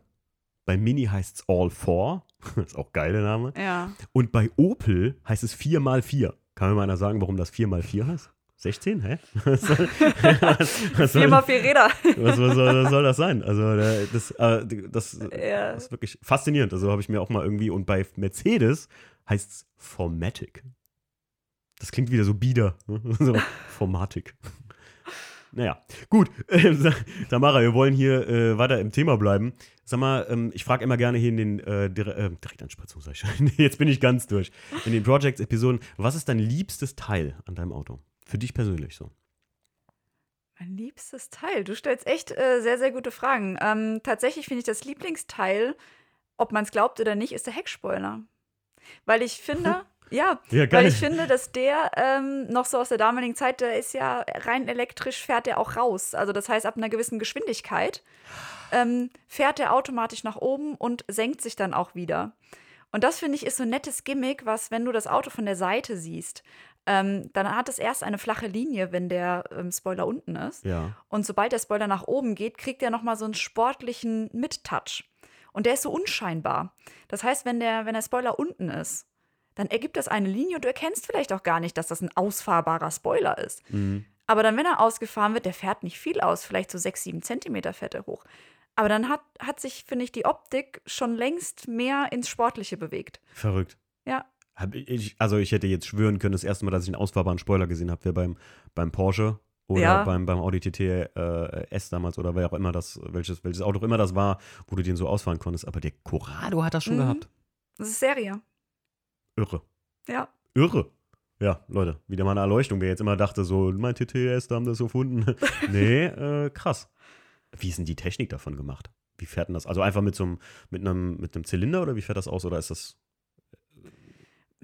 bei Mini heißt es All 4, ist auch geil der Name. Ja. Und bei Opel heißt es 4x4. Kann mir mal einer sagen, warum das 4x4 heißt? 16? Hä? Was soll, was, was soll, Viermal vier Räder. was, was, soll, soll das sein? Also, der- das, äh, das, Ja. das ist wirklich faszinierend. Also habe ich mir auch mal irgendwie, und bei Mercedes heißt es Formatic. Das klingt wieder so bieder. ne? so Formatic. Naja, gut. Äh, Sa- Tamara, wir wollen hier äh, weiter im Thema bleiben. Sag mal, ähm, ich frage immer gerne hier in den äh, Dire äh, Direktanspritzung, sag ich schon. Jetzt bin ich ganz durch. In den Projects-Episoden, was ist dein liebstes Teil an deinem Auto? Für dich persönlich so. Mein liebstes Teil. Du stellst echt äh, sehr, sehr gute Fragen. Ähm, tatsächlich finde ich das Lieblingsteil, ob man es glaubt oder nicht, ist der Heckspoiler. Weil ich finde, ja, Ja, weil ich finde, dass der ähm, noch so aus der damaligen Zeit, der ist ja rein elektrisch, fährt der auch raus. Also das heißt, ab einer gewissen Geschwindigkeit ähm, fährt er automatisch nach oben und senkt sich dann auch wieder. Und das finde ich ist so ein nettes Gimmick, was, wenn du das Auto von der Seite siehst, ähm, dann hat es erst eine flache Linie, wenn der ähm, Spoiler unten ist. Ja. Und sobald der Spoiler nach oben geht, kriegt er nochmal so einen sportlichen Mit-Touch. Und der ist so unscheinbar. Das heißt, wenn der, wenn der Spoiler unten ist, dann ergibt das eine Linie und du erkennst vielleicht auch gar nicht, dass das ein ausfahrbarer Spoiler ist. Mhm. Aber dann, wenn er ausgefahren wird, der fährt nicht viel aus, vielleicht so 6, 7 Zentimeter fährt er hoch. Aber dann hat, hat sich, finde ich, die Optik schon längst mehr ins Sportliche bewegt. Verrückt. Ja, ich, also ich hätte jetzt schwören können, das erste Mal, dass ich einen ausfahrbaren Spoiler gesehen habe, wäre beim, beim Porsche oder Ja. beim, beim Audi TT äh, S damals oder wer auch immer das, welches, welches Auto auch immer das war, wo du den so ausfahren konntest. Aber der Corrado hat das schon Mhm. gehabt. das ist Serie. Irre. Ja. Irre. Ja, Leute, wieder mal eine Erleuchtung. Wer jetzt immer dachte, so, mein TTS, da haben das erfunden. nee, äh, krass. Wie ist denn die Technik davon gemacht? Wie fährt denn das? Also einfach mit so einem, mit einem, mit einem Zylinder oder wie fährt das aus? Oder ist das.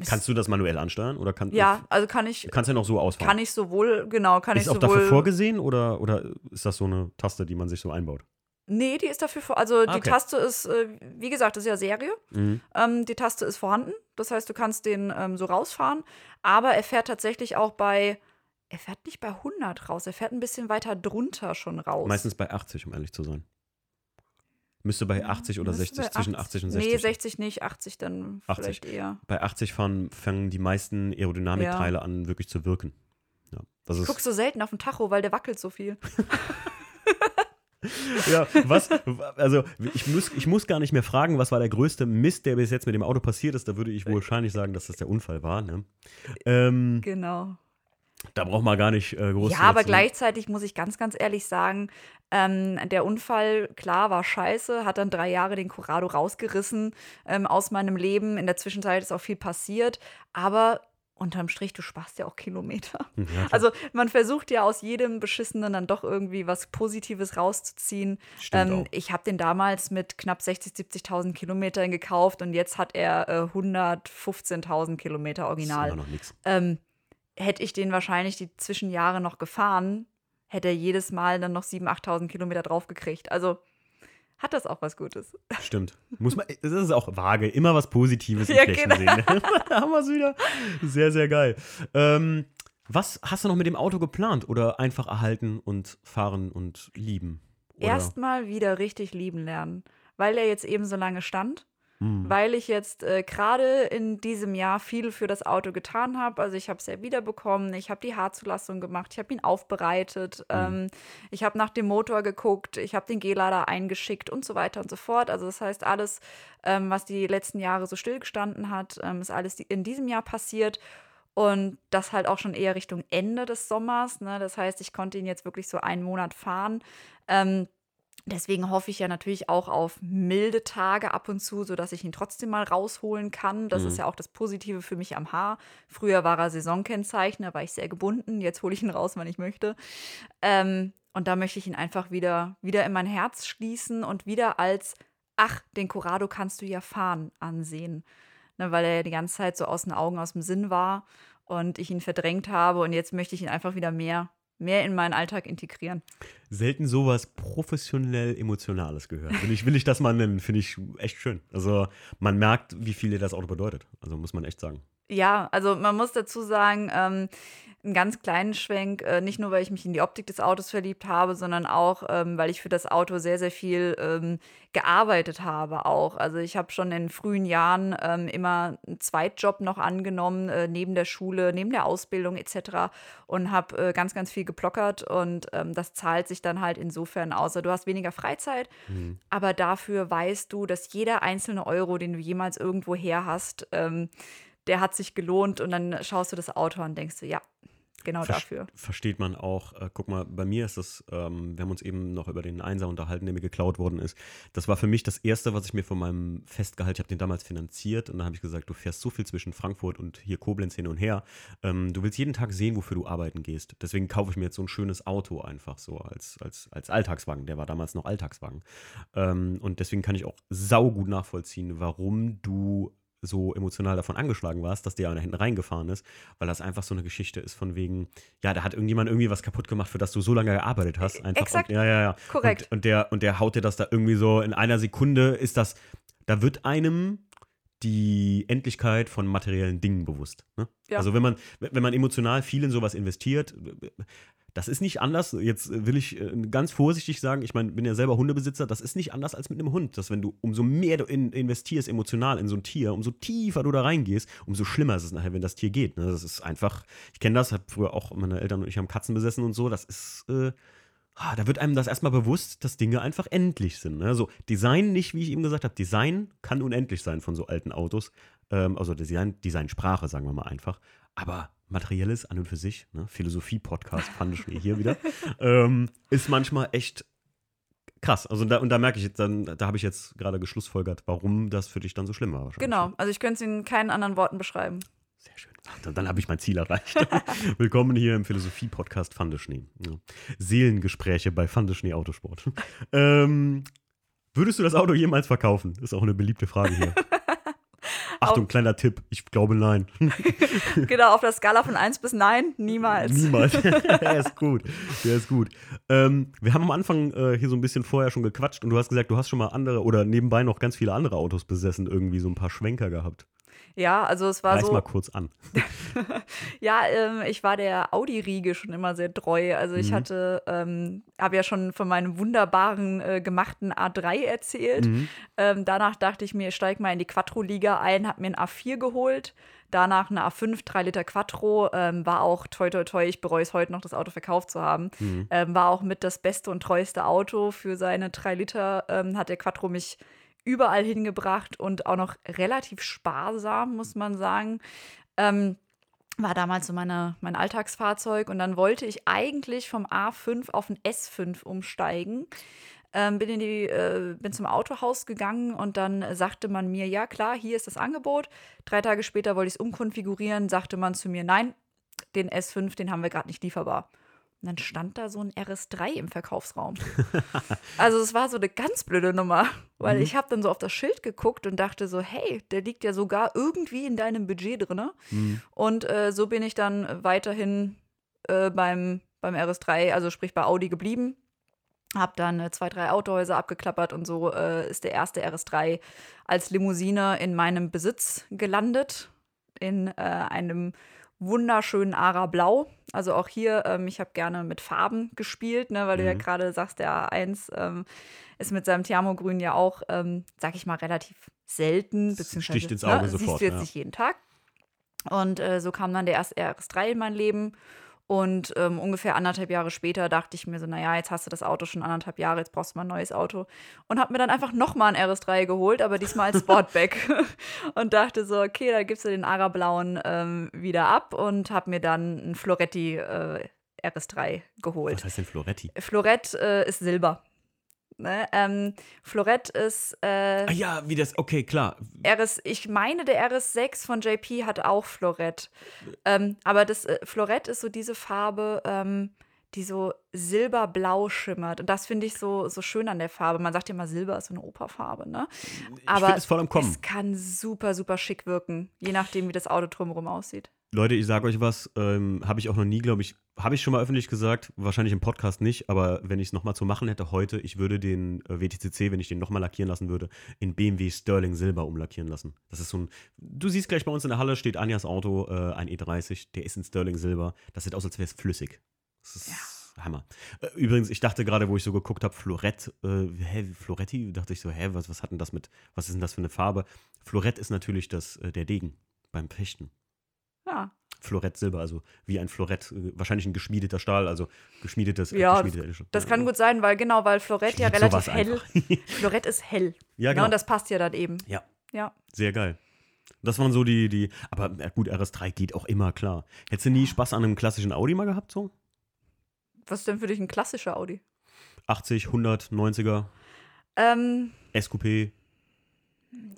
Kannst du das manuell ansteuern? Oder kann, Ja, also kann ich, Du kannst ja noch so ausfahren. kann ich sowohl, genau, kann ist ich auch sowohl. dafür vorgesehen oder, oder ist das so eine Taste, die man sich so einbaut? Nee, die ist dafür vor. Also die Okay. Taste ist, äh, wie gesagt, das ist ja Serie. Mhm. Ähm, die Taste ist vorhanden. Das heißt, du kannst den ähm, so rausfahren. Aber er fährt tatsächlich auch bei Er fährt nicht bei 100 raus, er fährt ein bisschen weiter drunter schon raus. Meistens bei 80, um ehrlich zu sein. Müsste bei 80 oder Müsste 60, bei zwischen 80 und 60. Nee, 60 nicht, 80 dann 80. vielleicht eher. Bei 80 fahren, fangen die meisten Aerodynamikteile an, wirklich zu wirken. Ja, das Ich ist, guck so selten auf den Tacho, weil der wackelt so viel. ja, was, also ich muss, ich muss gar nicht mehr fragen, was war der größte Mist, der bis jetzt mit dem Auto passiert ist. Da würde ich wahrscheinlich sagen, dass das der Unfall war. Ne? Ähm, Genau. da braucht man gar nicht äh, groß Ja, aber ne? gleichzeitig muss ich ganz, ganz ehrlich sagen, ähm, der Unfall, klar, war scheiße, hat dann drei Jahre den Corrado rausgerissen ähm, aus meinem Leben. In der Zwischenzeit ist auch viel passiert, aber unterm Strich, du sparst ja auch Kilometer. Ja. Also man versucht ja aus jedem Beschissenen dann doch irgendwie was Positives rauszuziehen. Stimmt Ähm, auch. ich habe den damals mit knapp 60, 70.000 Kilometern gekauft und jetzt hat er äh, 115.000 Kilometer Das ist original. noch nichts. Ähm, hätte ich den wahrscheinlich die Zwischenjahre noch gefahren, hätte er jedes Mal dann noch 7.000, 8.000 Kilometer draufgekriegt. Also hat das auch was Gutes. Stimmt. Muss man, das ist auch vage. Immer was Positives im Ja, Schlechten genau. sehen. da haben wir es wieder. Sehr, sehr geil. Ähm, was hast du noch mit dem Auto geplant? Oder einfach erhalten und fahren und lieben? Erstmal wieder richtig lieben lernen, weil er jetzt eben so lange stand. Hm. weil ich jetzt äh, gerade in diesem Jahr viel für das Auto getan habe. Also ich habe es ja wiederbekommen, ich habe die Haarzulassung gemacht, ich habe ihn aufbereitet, ähm, ich habe nach dem Motor geguckt, ich habe den G-Lader eingeschickt und so weiter und so fort. Also das heißt, alles, ähm, was die letzten Jahre so stillgestanden hat, ähm, ist alles in diesem Jahr passiert. Und das halt auch schon eher Richtung Ende des Sommers. Ne? Das heißt, ich konnte ihn jetzt wirklich so einen Monat fahren. Ähm, Deswegen hoffe ich ja natürlich auch auf milde Tage ab und zu, sodass ich ihn trotzdem mal rausholen kann. Das Mhm. ist ja auch das Positive für mich am Haar. Früher war er Saisonkennzeichen, da war ich sehr gebunden. Jetzt hole ich ihn raus, wann ich möchte. Ähm, und da möchte ich ihn einfach wieder, wieder in mein Herz schließen und wieder als, ach, den Corrado kannst du ja fahren, ansehen. Ne, weil er ja die ganze Zeit so aus den Augen, aus dem Sinn war und ich ihn verdrängt habe. Und jetzt möchte ich ihn einfach wieder mehr, mehr in meinen Alltag integrieren. Selten sowas professionell Emotionales gehört. Will ich, will ich das mal nennen, finde ich echt schön. Also man merkt, wie viel dir das Auto bedeutet. Also muss man echt sagen. Ja, also man muss dazu sagen, ähm, einen ganz kleinen Schwenk, äh, nicht nur, weil ich mich in die Optik des Autos verliebt habe, sondern auch, ähm, weil ich für das Auto sehr, sehr viel ähm, gearbeitet habe auch. Also ich habe schon in frühen Jahren ähm, immer einen Zweitjob noch angenommen, äh, neben der Schule, neben der Ausbildung etc. und habe äh, ganz, ganz viel geplockert und ähm, das zahlt sich dann halt insofern aus. Also Du hast weniger Freizeit, Mhm. aber dafür weißt du, dass jeder einzelne Euro, den du jemals irgendwo her hast, ähm, der hat sich gelohnt und dann schaust du das Auto und denkst du, ja, genau Ver- dafür. Versteht man auch. Äh, guck mal, bei mir ist das, ähm, wir haben uns eben noch über den Einser unterhalten, der mir geklaut worden ist. Das war für mich das Erste, was ich mir von meinem Festgehalt, ich habe den damals finanziert und dann habe ich gesagt, du fährst so viel zwischen Frankfurt und hier Koblenz hin und her. Ähm, du willst jeden Tag sehen, wofür du arbeiten gehst. Deswegen kaufe ich mir jetzt so ein schönes Auto einfach so als, als, als Alltagswagen. Der war damals noch Alltagswagen. Ähm, und deswegen kann ich auch saugut nachvollziehen, warum du so emotional davon angeschlagen warst, dass der da hinten reingefahren ist, weil das einfach so eine Geschichte ist von wegen, ja, da hat irgendjemand irgendwie was kaputt gemacht, für das du so lange gearbeitet hast. Einfach. Exakt. Und, ja, ja, ja. Korrekt. Und, und, der, und der haut dir das da irgendwie so in einer Sekunde ist das, da wird einem die Endlichkeit von materiellen Dingen bewusst. Ne? Ja. Also wenn man, wenn man emotional viel in sowas investiert, das ist nicht anders. Jetzt will ich äh, ganz vorsichtig sagen, ich meine, bin ja selber Hundebesitzer, das ist nicht anders als mit einem Hund. Dass wenn du umso mehr du in, investierst emotional in so ein Tier, umso tiefer du da reingehst, umso schlimmer ist es nachher, wenn das Tier geht. Ne? Das ist einfach, ich kenne das, habe früher auch meine Eltern und ich haben Katzen besessen und so, das ist, äh, ah, da wird einem das erstmal bewusst, dass Dinge einfach endlich sind. Ne? So Design nicht, wie ich eben gesagt habe, Design kann unendlich sein von so alten Autos. Ähm, also Design, Designsprache, sagen wir mal einfach. Aber materielles an und für sich, ne? Philosophie-Podcast fand ich hier wieder, ähm, ist manchmal echt krass. Also da, und da merke ich jetzt dann, da habe ich jetzt gerade geschlussfolgert, warum das für dich dann so schlimm war. wahrscheinlich. Genau, also ich könnte es in keinen anderen Worten beschreiben. Sehr schön. Dann, dann habe ich mein Ziel erreicht. Willkommen hier im Philosophie-Podcast Fandeschnee. Ja. Seelengespräche bei Fandeschnee Autosport. ähm, würdest du das Auto jemals verkaufen? Ist auch eine beliebte Frage hier. Achtung, kleiner Tipp. Ich glaube nein. genau, auf der Skala von 1 bis 9, niemals. Niemals. der ist gut. Der ist gut. Ähm, wir haben am Anfang äh, hier so ein bisschen vorher schon gequatscht und du hast gesagt, du hast schon mal andere oder nebenbei noch ganz viele andere Autos besessen, irgendwie so ein paar Schwenker gehabt. Ja, also es war Reiß so. mal kurz an. ja, ähm, ich war der Audi-Riege schon immer sehr treu. Also ich Mhm. hatte, ähm, habe ja schon von meinem wunderbaren äh, gemachten A3 erzählt. Mhm. Ähm, danach dachte ich mir, ich steige mal in die Quattro-Liga ein, habe mir ein A4 geholt. Danach eine A5, 3 Liter Quattro. Ähm, war auch toi toi toi, ich bereue es heute noch, das Auto verkauft zu haben. Mhm. Ähm, war auch mit das beste und treueste Auto. Für seine 3 Liter ähm, hat der Quattro mich überall hingebracht und auch noch relativ sparsam, muss man sagen. Ähm, war damals so meine, mein Alltagsfahrzeug und dann wollte ich eigentlich vom A5 auf ein S5 umsteigen. Ähm, bin, in die, äh, bin zum Autohaus gegangen und dann sagte man mir, ja klar, hier ist das Angebot. Drei Tage später wollte ich es umkonfigurieren, sagte man zu mir, nein, den S5, den haben wir gerade nicht lieferbar. Und dann stand da so ein RS3 im Verkaufsraum. also es war so eine ganz blöde Nummer, weil Mhm. ich habe dann so auf das Schild geguckt und dachte so, hey, der liegt ja sogar irgendwie in deinem Budget drin. Mhm. Und äh, so bin ich dann weiterhin äh, beim, beim RS3, also sprich bei Audi geblieben. Hab dann äh, zwei, drei Autohäuser abgeklappert und so äh, ist der erste RS3 als Limousine in meinem Besitz gelandet. In äh, einem wunderschönen Ara Blau. Also auch hier, ähm, ich habe gerne mit Farben gespielt, ne, weil du ja Mhm. gerade sagst, der A1 ähm, ist mit seinem Thermogrün ja auch, ähm, sag ich mal, relativ selten. Beziehungsweise, sticht ins Auge ne, sofort, Siehst du jetzt ja. nicht jeden Tag. Und äh, so kam dann der erste RS3 in mein Leben. Und ähm, ungefähr anderthalb Jahre später dachte ich mir so, naja, jetzt hast du das Auto schon anderthalb Jahre, jetzt brauchst du mal ein neues Auto. Und habe mir dann einfach nochmal ein RS3 geholt, aber diesmal als Sportback. und dachte so, okay, da gibst du den Arablauen ähm, wieder ab und habe mir dann ein Floretti äh, RS3 geholt. Was heißt denn Floretti? Florett äh, ist Silber. Ne? Ähm, Florett ist äh, Ah ja, wie das, okay, klar. RS, ich meine, der RS6 von JP hat auch Florett. Ähm, aber das äh, Florett ist so diese Farbe, ähm, die so silberblau schimmert. Und das finde ich so, so schön an der Farbe. Man sagt ja immer, Silber ist so eine Operfarbe, ne? Ich Aber finde es voll am Kommen. es kann super, super schick wirken, je nachdem, wie das Auto drumherum aussieht. Leute, ich sage euch was, ähm, habe ich auch noch nie, glaube ich, habe ich schon mal öffentlich gesagt, wahrscheinlich im Podcast nicht, aber wenn ich es nochmal zu machen hätte heute, ich würde den äh, WTCC, wenn ich den nochmal lackieren lassen würde, in BMW Sterling Silber umlackieren lassen. Das ist so ein, du siehst gleich bei uns in der Halle steht Anjas Auto, äh, ein E30, der ist in Sterling Silber. Das sieht aus, als wäre es flüssig. Das ist Hammer. Äh, übrigens, ich dachte gerade, wo ich so geguckt habe, Florett, äh, hä, Floretti, dachte ich so, hä, was, was hat denn das mit, was ist denn das für eine Farbe? Florett ist natürlich das, äh, der Degen beim Fechten. Ja, Florett Silber, also wie ein Florett, äh, wahrscheinlich ein geschmiedeter Stahl, also geschmiedetes. äh, Ja, geschmiedeter- das kann gut sein, weil genau, weil Florett ja relativ hell. Florett ist hell. ja, Ne? genau. Und das passt ja dann eben. ja, Ja. sehr geil. Das waren so die, die, aber ja, gut, RS3 geht auch immer klar. Hättest du nie Spaß an einem klassischen Audi mal gehabt, so? Was ist denn für dich ein klassischer Audi? 80, 100, 90er, Ähm, SQP,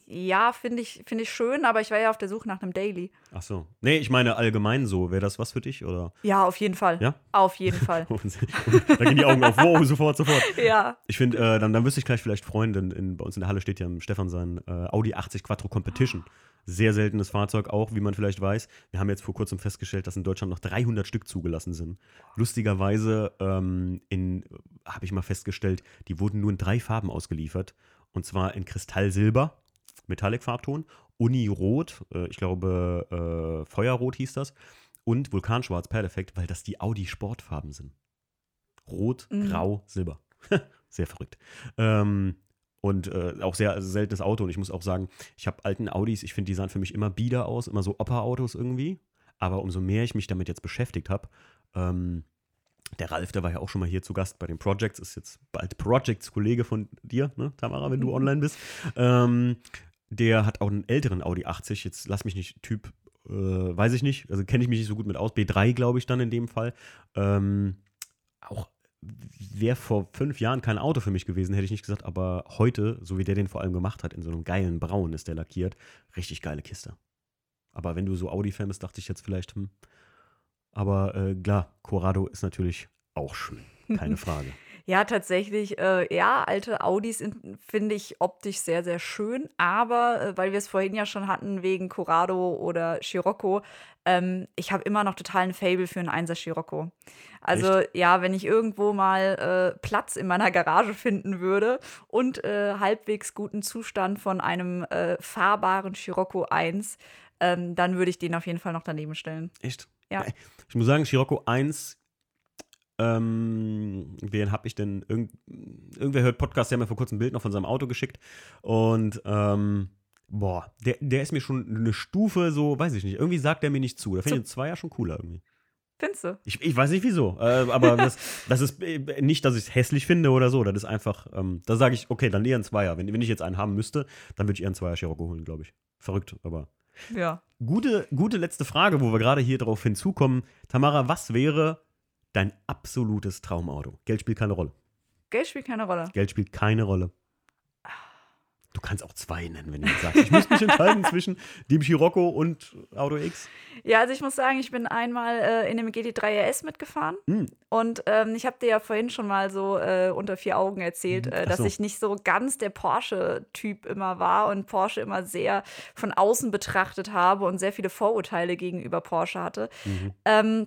ja, finde ich, find ich schön, aber ich war ja auf der Suche nach einem Daily. ach so. Nee, ich meine allgemein so, wäre das was für dich, oder? Ja, auf jeden Fall. Ja? Auf jeden Fall. da gehen die Augen auf, wow, sofort, sofort. ja. Ich finde, äh, dann, dann wüsste ich gleich vielleicht freuen, denn in, bei uns in der Halle steht ja im Stefan sein äh, Audi 80 Quattro Competition. Sehr seltenes Fahrzeug auch, wie man vielleicht weiß. Wir haben jetzt vor kurzem festgestellt, dass in Deutschland noch 300 Stück zugelassen sind. Lustigerweise ähm, habe ich mal festgestellt, die wurden nur in drei Farben ausgeliefert. Und zwar in Kristallsilber, Metallic-Farbton, Uni-Rot, äh, ich glaube äh, Feuerrot hieß das, und Vulkanschwarz, Perfekt, weil das die Audi-Sportfarben sind. Rot, Mhm. Grau, Silber. sehr verrückt. Ähm, und äh, auch sehr seltenes Auto. Und ich muss auch sagen, ich habe alten Audis, ich finde, die sahen für mich immer bieder aus, immer so Opa-Autos irgendwie. Aber umso mehr ich mich damit jetzt beschäftigt habe, ähm, der Ralf, der war ja auch schon mal hier zu Gast bei den Projects, ist jetzt bald Projects-Kollege von dir, ne, Tamara, wenn du Mhm. online bist. Ähm, der hat auch einen älteren Audi 80, jetzt lass mich nicht, Typ, äh, weiß ich nicht, also kenne ich mich nicht so gut mit aus, B3 glaube ich dann in dem Fall. Ähm, auch wäre vor fünf Jahren kein Auto für mich gewesen, hätte ich nicht gesagt, aber heute, so wie der den vor allem gemacht hat, in so einem geilen Braun ist der lackiert, richtig geile Kiste. Aber wenn du so Audi-Fan bist, dachte ich jetzt vielleicht, hm. Aber äh, klar, Corrado ist natürlich auch schön, keine Frage. Ja, tatsächlich, äh, ja, alte Audis finde ich optisch sehr, sehr schön, aber äh, weil wir es vorhin ja schon hatten wegen Corrado oder Scirocco, ähm, ich habe immer noch total ein Fable für einen 1er Scirocco. Also Echt? ja, wenn ich irgendwo mal äh, Platz in meiner Garage finden würde und äh, halbwegs guten Zustand von einem äh, fahrbaren Scirocco 1, ähm, dann würde ich den auf jeden Fall noch daneben stellen. Echt? Ja. Ich muss sagen, Scirocco 1, ähm, wen habe ich denn? Irgend, irgendwer hört Podcast, der hat mir vor kurzem ein Bild noch von seinem Auto geschickt. Und, ähm, boah, der, der ist mir schon eine Stufe so, weiß ich nicht, irgendwie sagt der mir nicht zu. Da finde ich den Zweier schon cooler irgendwie. Findest du? Ich, ich weiß nicht wieso, äh, aber das, das ist äh, nicht, dass ich es hässlich finde oder so. Das ist einfach, ähm, da sage ich, okay, dann eher ein Zweier. Wenn, wenn ich jetzt einen haben müsste, dann würde ich eher einen Zweier Scirocco holen, glaube ich. Verrückt, aber. Ja. Gute, gute letzte Frage, wo wir gerade hier drauf hinzukommen. Tamara, was wäre dein absolutes Traumauto? Geld spielt keine Rolle. Geld spielt keine Rolle. Geld spielt keine Rolle. Du kannst auch zwei nennen, wenn du jetzt sagst. Ich muss mich entscheiden zwischen dem Scirocco und Auto X. Ja, also ich muss sagen, ich bin einmal äh, in dem GT3 RS mitgefahren Hm. und ähm, ich habe dir ja vorhin schon mal so äh, unter vier Augen erzählt, äh, Ach dass so. ich nicht so ganz der Porsche-Typ immer war und Porsche immer sehr von außen betrachtet habe und sehr viele Vorurteile gegenüber Porsche hatte. Mhm. Ähm,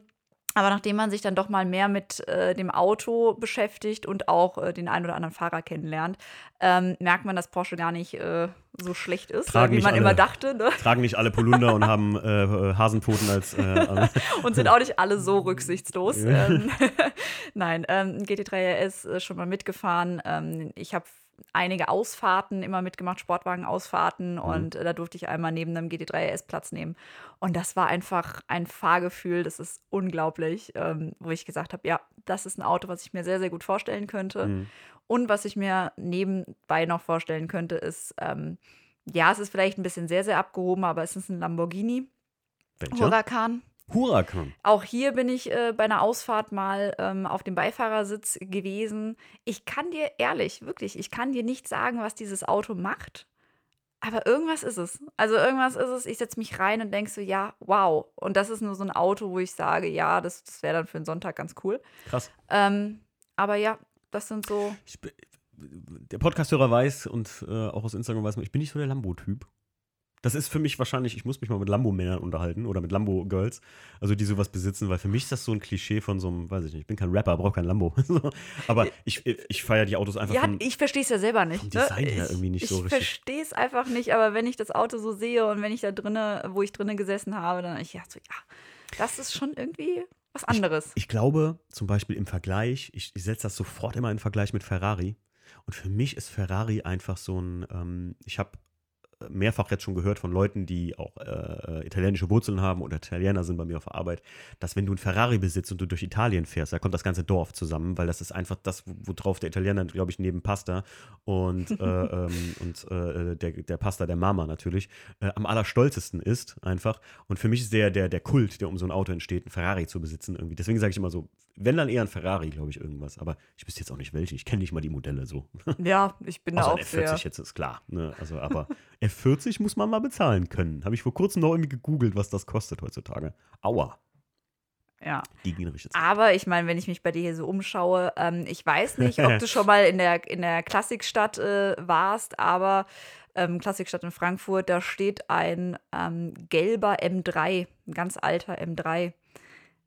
aber nachdem man sich dann doch mal mehr mit äh, dem Auto beschäftigt und auch äh, den einen oder anderen Fahrer kennenlernt, ähm, merkt man, dass Porsche gar nicht äh, so schlecht ist, Tragen wie man alle. immer dachte. Ne? Tragen nicht alle Polunder und haben äh, äh, Hasenpfoten als. Äh, und sind auch nicht alle so rücksichtslos. Ja. Ähm, Nein, ähm, GT3 RS schon mal mitgefahren. Ähm, ich habe einige Ausfahrten immer mitgemacht, Sportwagen-Ausfahrten und äh, da durfte ich einmal neben einem GT3 RS Platz nehmen. Und das war einfach ein Fahrgefühl, das ist unglaublich, ähm, wo ich gesagt habe, ja, das ist ein Auto, was ich mir sehr, sehr gut vorstellen könnte. Mhm. Und was ich mir nebenbei noch vorstellen könnte, ist, ähm, ja, es ist vielleicht ein bisschen sehr, sehr abgehoben, aber es ist ein Lamborghini welcher? Huracan. Huracan. Auch hier bin ich äh, bei einer Ausfahrt mal ähm, auf dem Beifahrersitz gewesen. Ich kann dir ehrlich, wirklich, ich kann dir nicht sagen, was dieses Auto macht. Aber irgendwas ist es. Also irgendwas ist es. Ich setze mich rein und denke so, ja, wow. Und das ist nur so ein Auto, wo ich sage, ja, das, das wäre dann für einen Sonntag ganz cool. Krass. Ähm, aber ja, das sind so. Ich, der Podcasthörer weiß und äh, auch aus Instagram weiß man, ich bin nicht so der Lambo-Typ. Das ist für mich wahrscheinlich, ich muss mich mal mit Lambo-Männern unterhalten oder mit Lambo-Girls, also die sowas besitzen, weil für mich ist das so ein Klischee von so einem, weiß ich nicht, ich bin kein Rapper, brauche kein Lambo. Aber ich, ich feiere die Autos einfach Ja, von, ich verstehe es ja selber nicht. vom ne? Design her ich, irgendwie nicht ich so richtig. verstehe es einfach nicht, aber wenn ich das Auto so sehe und wenn ich da drinne, wo ich drinnen gesessen habe, dann ich ja so, ja, das ist schon irgendwie was anderes. Ich glaube, zum Beispiel im Vergleich, ich, ich setze das sofort immer in Vergleich mit Ferrari. Und für mich ist Ferrari einfach so ein, ähm, ich habe mehrfach jetzt schon gehört von Leuten, die auch äh, italienische Wurzeln haben oder Italiener sind bei mir auf der Arbeit, dass wenn du ein Ferrari besitzt und du durch Italien fährst, da kommt das ganze Dorf zusammen, weil das ist einfach das, wo- worauf der Italiener, glaube ich, neben Pasta und, äh, ähm, und äh, der, der Pasta der Mama natürlich äh, am allerstolzesten ist einfach. Und für mich ist der, der, der Kult, der um so ein Auto entsteht, ein Ferrari zu besitzen irgendwie. Deswegen sage ich immer so, wenn dann eher ein Ferrari, glaube ich, irgendwas. Aber ich wüsste jetzt auch nicht welchen. Ich kenne nicht mal die Modelle so. Ja, ich bin da Außer auch ein sehr. F40 jetzt ist klar. Ne? Also, aber F40 muss man mal bezahlen können. Habe ich vor kurzem noch irgendwie gegoogelt, was das kostet heutzutage. Aua, Ja. die gehen richtig. Aber ich meine, wenn ich mich bei dir hier so umschaue, ähm, ich weiß nicht, ob du schon mal in der, in der Klassikstadt äh, warst, aber ähm, Klassikstadt in Frankfurt, da steht ein ähm, gelber M3, ein ganz alter M3.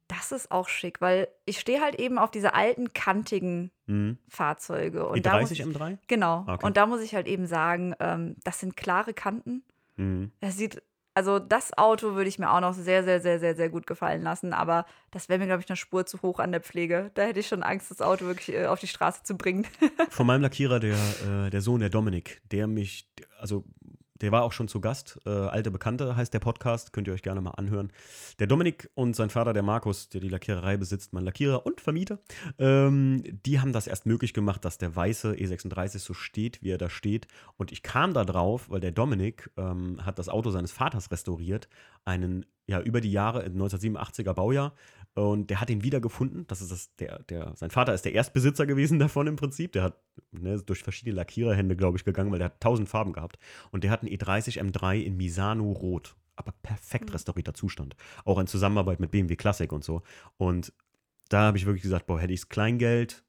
Das ist auch schick, weil ich stehe halt eben auf diese alten, kantigen Mhm. Fahrzeuge. Und da muss E30 ich, M3? Genau. Okay. Und da muss ich halt eben sagen, ähm, das sind klare Kanten. Mhm. Das sieht, also das Auto würde ich mir auch noch sehr, sehr, sehr, sehr, sehr gut gefallen lassen. Aber das wäre mir, glaube ich, eine Spur zu hoch an der Pflege. Da hätte ich schon Angst, das Auto wirklich äh, auf die Straße zu bringen. Von meinem Lackierer, der, äh, der Sohn, der Dominik, der mich, also der war auch schon zu Gast. Äh, Alte Bekannte heißt der Podcast, könnt ihr euch gerne mal anhören. Der Dominik und sein Vater, der Markus, der die Lackiererei besitzt, mein Lackierer und Vermieter, ähm, die haben das erst möglich gemacht, dass der weiße E36 so steht, wie er da steht. Und ich kam da drauf, weil der Dominik ähm, hat das Auto seines Vaters restauriert, einen, ja, über die Jahre, 1987er Baujahr. Und der hat ihn wiedergefunden. Das ist das, der, der, sein Vater ist der Erstbesitzer gewesen davon im Prinzip. Der hat ne, ist durch verschiedene Lackiererhände, glaube ich, gegangen, weil der hat tausend Farben gehabt. Und der hat einen E30 M3 in Misano Rot. Aber perfekt restaurierter Zustand. Auch in Zusammenarbeit mit BMW Classic und so. Und da habe ich wirklich gesagt, boah, hätte ich das Kleingeld,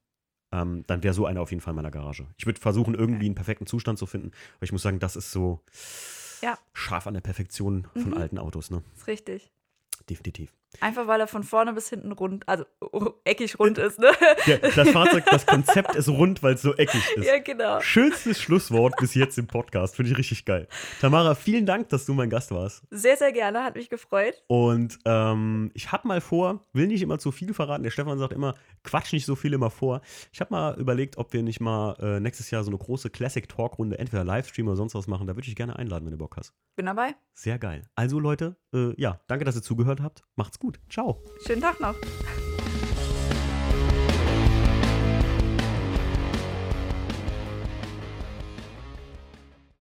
ähm, dann wäre so einer auf jeden Fall in meiner Garage. Ich würde versuchen, irgendwie einen perfekten Zustand zu finden, aber ich muss sagen, das ist so Ja. scharf an der Perfektion von Mhm. alten Autos, ne? Ist richtig. Definitiv. Einfach weil er von vorne bis hinten rund, also oh, eckig rund ist, ne? Ja, das Fahrzeug, das Konzept ist rund, weil es so eckig ist. ja, genau. Schönstes Schlusswort bis jetzt im Podcast. Finde ich richtig geil. Tamara, vielen Dank, dass du mein Gast warst. Sehr, sehr gerne, hat mich gefreut. Und ähm, ich habe mal vor, will nicht immer zu viel verraten. Der Stefan sagt immer, quatsch nicht so viel immer vor. Ich habe mal überlegt, ob wir nicht mal äh, nächstes Jahr so eine große Classic-Talk-Runde, entweder Livestream oder sonst was machen. Da würde ich dich gerne einladen, wenn du Bock hast. Bin dabei. Sehr geil. Also Leute, äh, ja, danke, dass ihr zugehört habt. Macht's gut. Ciao. Schönen Tag noch.